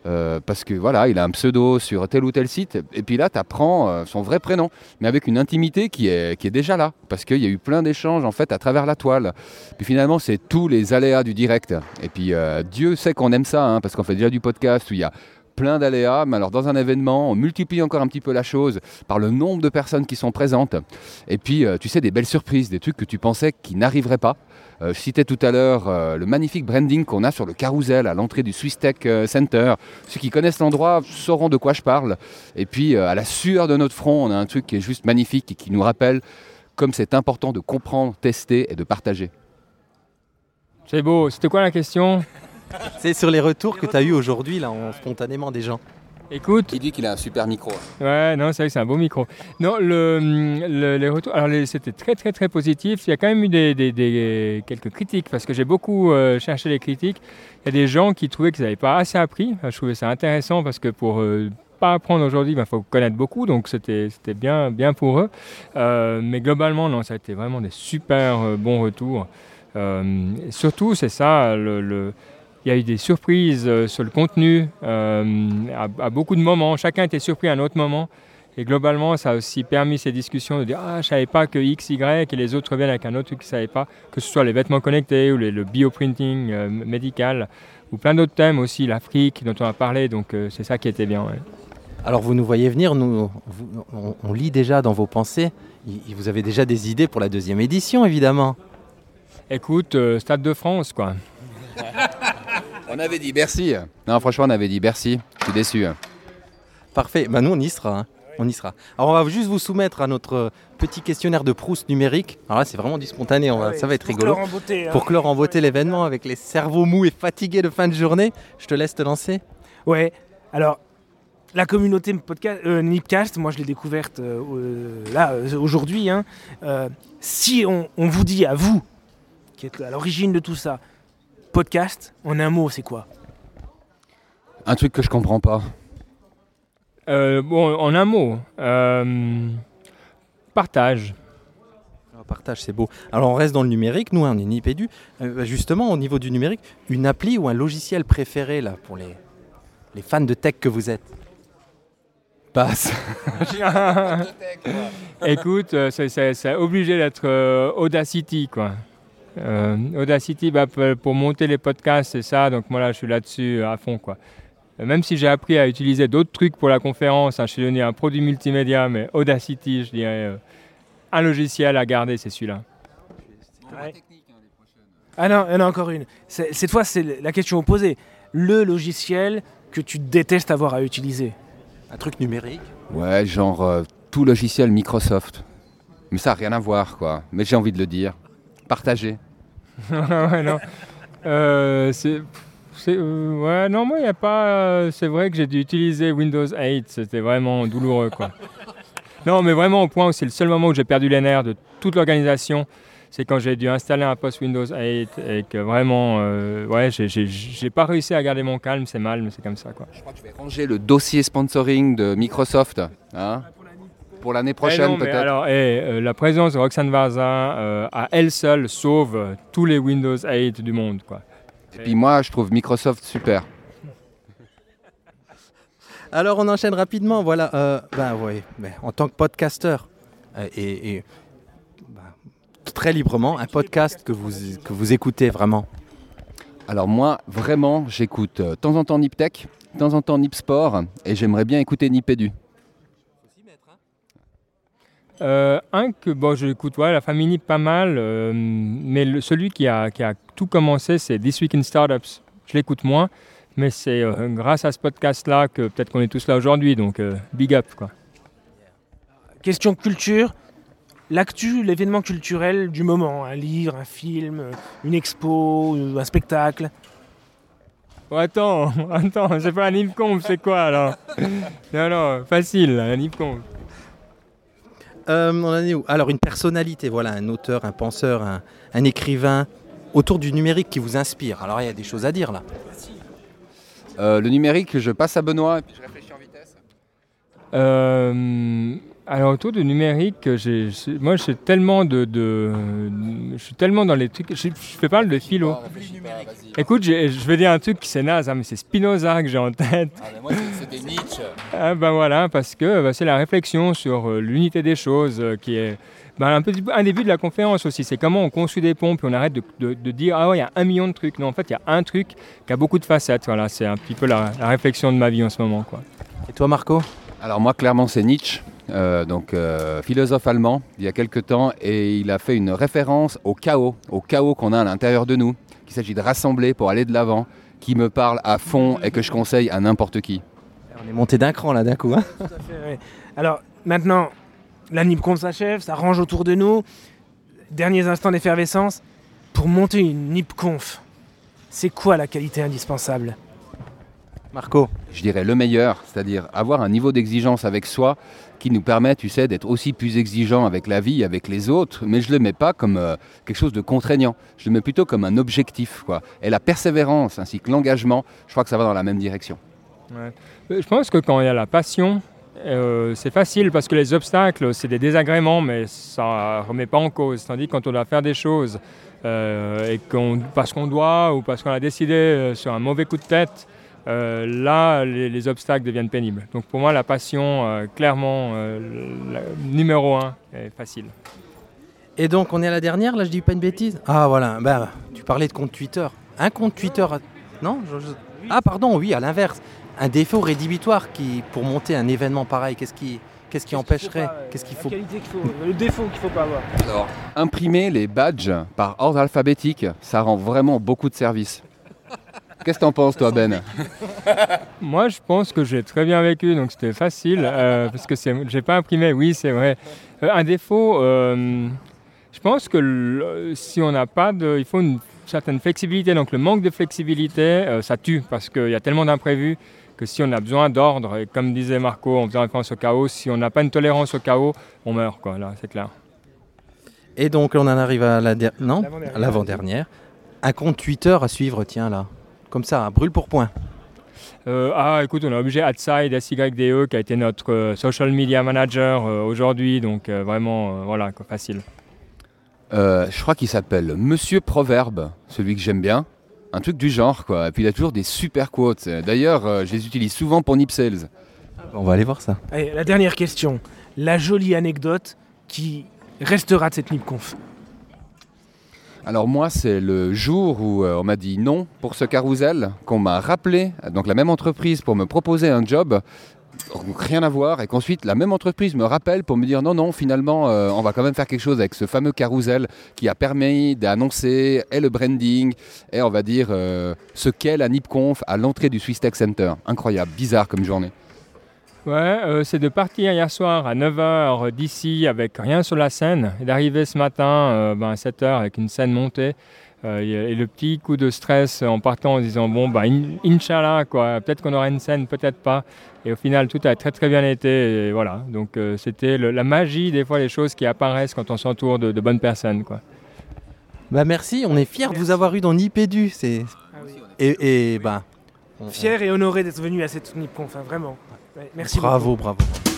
Speaker 13: euh, parce que voilà il a un pseudo sur tel ou tel site. Et puis là tu apprends son vrai prénom. Mais avec une intimité qui est, déjà là. Parce qu'il y a eu plein d'échanges en fait à travers la toile. Puis finalement, c'est tous les aléas du direct. Et puis Dieu sait qu'on aime ça, hein, parce qu'on fait déjà du podcast où il y a plein d'aléas. Mais alors dans un événement, on multiplie encore un petit peu la chose par le nombre de personnes qui sont présentes. Et puis, euh, tu sais, des belles surprises, des trucs que tu pensais qui n'arriveraient pas. Euh, je citais tout à l'heure euh, le magnifique branding qu'on a sur le carrousel à l'entrée du Swiss Tech Center. Ceux qui connaissent l'endroit sauront de quoi je parle. Et puis, à la sueur de notre front, on a un truc qui est juste magnifique et qui nous rappelle comme c'est important de comprendre, tester et de partager.
Speaker 12: C'est beau. C'était quoi la question?
Speaker 1: C'est sur les retours que tu as eu aujourd'hui là en- spontanément des gens.
Speaker 12: Écoute.
Speaker 13: Il dit qu'il a un super micro.
Speaker 12: Ouais, non, c'est vrai que c'est un beau micro. Non, le, le- les retours, alors les- c'était très très très positif. Il y a quand même eu des, des- des- quelques critiques parce que j'ai beaucoup euh, cherché les critiques. Il y a des gens qui trouvaient qu'ils n'avaient pas assez appris. Je trouvais ça intéressant parce que pour euh, pas apprendre aujourd'hui, il faut connaître beaucoup, donc c'était c'était bien bien pour eux. Euh, mais globalement, non, ça a été vraiment des super euh, bons retours. Euh, et surtout, c'est ça le- le il y a eu des surprises euh, sur le contenu euh, à, à beaucoup de moments. Chacun était surpris à un autre moment. Et globalement, ça a aussi permis ces discussions de dire Ah, je ne savais pas que X, Y et les autres viennent avec un autre truc qu'ils ne savaient pas, que ce soit les vêtements connectés ou les- le bioprinting euh, médical ou plein d'autres thèmes aussi, l'Afrique dont on a parlé. Donc euh, c'est ça qui était bien. ouais.
Speaker 1: Alors vous nous voyez venir, nous, vous- on, on lit déjà dans vos pensées. Vous avez déjà des idées pour la deuxième édition évidemment.
Speaker 12: Écoute, euh, Stade de France, quoi.
Speaker 13: On avait dit Bercy. Non, franchement, on avait dit Bercy. Je suis déçu.
Speaker 1: Parfait, bah nous on y sera. hein. On y sera. Alors on va juste vous soumettre à notre petit questionnaire de Proust numérique. Alors là c'est vraiment du spontané, on va-
Speaker 4: Ah ouais,
Speaker 1: ça va être
Speaker 4: pour
Speaker 1: rigolo.
Speaker 4: clore en beauté, hein.
Speaker 1: Pour clore en beauté l'événement avec les cerveaux mous et fatigués de fin de journée, je te laisse te lancer.
Speaker 4: Ouais, alors, la communauté podcast, euh, Nipcast, moi je l'ai découverte euh, euh, là euh, aujourd'hui. hein. Euh, si on, on vous dit à vous, qui êtes à l'origine de tout ça, podcast, en un mot, c'est quoi
Speaker 13: Un truc que je comprends pas.
Speaker 12: Euh, bon, en un mot, euh, partage.
Speaker 1: Alors, partage, c'est beau. Alors on reste dans le numérique, nous hein, on est Nipédu. Euh, justement, au niveau du numérique, une appli ou un logiciel préféré là pour les, les fans de tech que vous êtes
Speaker 13: Passe.
Speaker 12: Écoute, euh, c'est- c'est c'est obligé d'être euh, Audacity, quoi. Euh, Audacity, bah, pour, monter les podcasts, c'est ça. Donc moi là, je suis là-dessus euh, à fond, quoi. Euh, Même si j'ai appris à utiliser d'autres trucs pour la conférence, hein, je suis devenu un produit multimédia, mais Audacity, je dirais, euh, un logiciel à garder, c'est celui-là.
Speaker 4: Ah non, il y en a encore une. Cette fois, c'est la question opposée. Le logiciel que tu détestes avoir à utiliser.
Speaker 1: Un truc numérique
Speaker 13: Ouais, genre euh, tout logiciel Microsoft. Mais ça n'a rien à voir, quoi. Mais j'ai envie de le dire. Partager.
Speaker 12: ouais, non. Euh, c'est, c'est- euh, ouais, non, moi, il n'y a pas. euh, c'est vrai que j'ai dû utiliser Windows 8. C'était vraiment douloureux, quoi. non, mais vraiment au point où c'est le seul moment où j'ai perdu les nerfs de toute l'organisation. C'est quand j'ai dû installer un post Windows 8 et que vraiment, euh, ouais, j'ai, j'ai, j'ai pas réussi à garder mon calme. C'est mal, mais c'est comme ça, quoi.
Speaker 13: Je crois que je vais ranger le dossier sponsoring de Microsoft. Hein pour l'année
Speaker 12: Eh
Speaker 13: prochaine,
Speaker 12: mais
Speaker 13: peut-être.
Speaker 12: Alors, eh, euh, la présence de Roxane Varza euh, à elle seule sauve euh, tous les Windows 8 du monde, quoi.
Speaker 13: Et puis moi, je trouve Microsoft super.
Speaker 1: Alors on enchaîne rapidement, voilà. euh, ben oui, mais en tant que podcasteur euh, et, et, ben, très librement, un podcast que vous, que vous écoutez vraiment.
Speaker 13: Alors moi, vraiment, j'écoute euh, de temps en temps Niptech, de temps en temps Nip Sport, et j'aimerais bien écouter Nipédu.
Speaker 12: Euh, un que bon, je l'écoute, ouais, la famille pas mal, euh, mais le- celui qui a, qui a tout commencé, c'est This Week in Startups. Je l'écoute moins, mais c'est euh, grâce à ce podcast-là que peut-être qu'on est tous là aujourd'hui, donc big up. Quoi.
Speaker 4: Question culture. L'actu, l'événement culturel du moment. Un livre, un film, une expo, un spectacle.
Speaker 12: Oh, attends, attends, c'est pas un Nipconf, c'est quoi alors? Non, non, facile, un Nipconf.
Speaker 1: Euh, on en est où? Alors une personnalité, voilà, un auteur, un penseur, un, un écrivain autour du numérique qui vous inspire. Alors il y a des choses à dire là.
Speaker 13: Euh, le numérique, je passe à Benoît, et puis je réfléchis en vitesse.
Speaker 12: Euh, alors autour du numérique, j'ai, moi je suis tellement de, de- je suis tellement dans les trucs, je, je fais pas de philo. Écoute, je vais dire un truc qui c'est naze, hein, mais c'est Spinoza que j'ai en tête.
Speaker 13: moi, c'est des Nietzsche.
Speaker 12: Ah, ben voilà, parce que bah, c'est la réflexion sur euh, l'unité des choses euh, qui est bah, un, petit peu- un début de la conférence aussi. C'est comment on construit des pompes et on arrête de, de- de dire ah ouais, il y a un million de trucs. Non, en fait, il y a un truc qui a beaucoup de facettes. Voilà, c'est un petit peu la, la réflexion de ma vie en ce moment, quoi.
Speaker 1: Et toi Marco?
Speaker 13: Alors moi, clairement, c'est Nietzsche, euh, donc euh, philosophe allemand, il y a quelque temps, et il a fait une référence au chaos, au chaos qu'on a à l'intérieur de nous, qu'il s'agit de rassembler pour aller de l'avant, qui me parle à fond et que je conseille à n'importe qui.
Speaker 1: On est monté d'un cran là d'un coup. Hein
Speaker 4: Tout à fait, ouais. Alors maintenant, la NIPCON s'achève, ça range autour de nous. Derniers instants d'effervescence. Pour monter une NIPConf, c'est quoi la qualité indispensable?
Speaker 1: Marco
Speaker 13: Je dirais le meilleur, c'est-à-dire avoir un niveau d'exigence avec soi qui nous permet, tu sais, d'être aussi plus exigeant avec la vie, avec les autres, mais je ne le mets pas comme euh, quelque chose de contraignant, je le mets plutôt comme un objectif. Et la persévérance ainsi que l'engagement, je crois que ça va dans la même direction.
Speaker 12: Euh, Je pense que quand il y a la passion, euh, c'est facile parce que les obstacles, c'est des désagréments, mais ça ne remet pas en cause. Tandis que quand on doit faire des choses et parce qu'on doit ou parce qu'on a décidé sur un mauvais coup de tête, euh, là, les, les obstacles deviennent pénibles. Donc pour moi, la passion, euh, clairement, euh, la- numéro un, est facile.
Speaker 1: Et donc on est à la dernière, là je dis pas une bêtise Ah voilà, bah, tu parlais de compte Twitter. Un compte Twitter, non je- je- Ah pardon, oui, à l'inverse. Un défaut rédhibitoire qui, pour monter un événement pareil, qu'est-ce qui, qu'est-ce qui empêcherait Qu'est-ce qu'il faut
Speaker 4: Le défaut qu'il faut pas avoir.
Speaker 13: Alors, imprimer les badges par ordre alphabétique, ça rend vraiment beaucoup de service. Qu'est-ce que t'en penses, toi, Ben
Speaker 12: Moi, je pense que j'ai très bien vécu, donc c'était facile, euh, parce que j'ai pas imprimé, oui, c'est vrai. Euh, un défaut, euh, je pense que le- si on n'a pas de... Il faut une certaine flexibilité, donc le manque de flexibilité, euh, ça tue, parce qu'il y a tellement d'imprévus que si on a besoin d'ordre, et comme disait Marco en faisant référence au chaos, si on n'a pas une tolérance au chaos, on meurt, quoi, là, c'est clair.
Speaker 1: Et donc on en arrive à la der- non?
Speaker 4: L'avant-dernière.
Speaker 1: Un compte Twitter à suivre, tiens là. Comme ça, un brûle pour point.
Speaker 12: Euh, ah, écoute, on est obligé, Outside, SYDE, qui a été notre euh, social media manager euh, aujourd'hui, donc euh, vraiment, euh, voilà, quoi, facile.
Speaker 13: Euh, je crois qu'il s'appelle Monsieur Proverbe, celui que j'aime bien. Un truc du genre, quoi. Et puis il a toujours des super quotes. D'ailleurs, euh, je les utilise souvent pour Nip Sales.
Speaker 1: On va aller voir ça.
Speaker 4: Allez, la dernière question. La jolie anecdote qui restera de cette NipConf.
Speaker 13: Alors moi, c'est le jour où euh, on m'a dit non pour ce carrousel, qu'on m'a rappelé, donc la même entreprise, pour me proposer un job, rien à voir, et qu'ensuite la même entreprise me rappelle pour me dire non, non, finalement, euh, on va quand même faire quelque chose avec ce fameux carrousel qui a permis d'annoncer et le branding, et on va dire euh, ce qu'est la NipConf à l'entrée du Swiss Tech Center. Incroyable, bizarre comme journée.
Speaker 12: Ouais, euh, c'est de partir hier soir à 9h d'ici avec rien sur la scène et d'arriver ce matin euh, ben, à 7h avec une scène montée. Euh, et et le petit coup de stress en partant en disant bon, bah, in- Inch'Allah, quoi, peut-être qu'on aura une scène, peut-être pas. Et au final, tout a très très bien été. Et voilà, donc euh, c'était la magie des fois, les choses qui apparaissent quand on s'entoure de, de bonnes personnes. Quoi.
Speaker 1: Bah merci, on est fiers de vous avoir eu dans Nipédu. C'est et, et bah on-
Speaker 4: Fier et honoré d'être venu à cette NipConf, hein, vraiment. Merci
Speaker 1: bravo,
Speaker 4: beaucoup.
Speaker 1: bravo.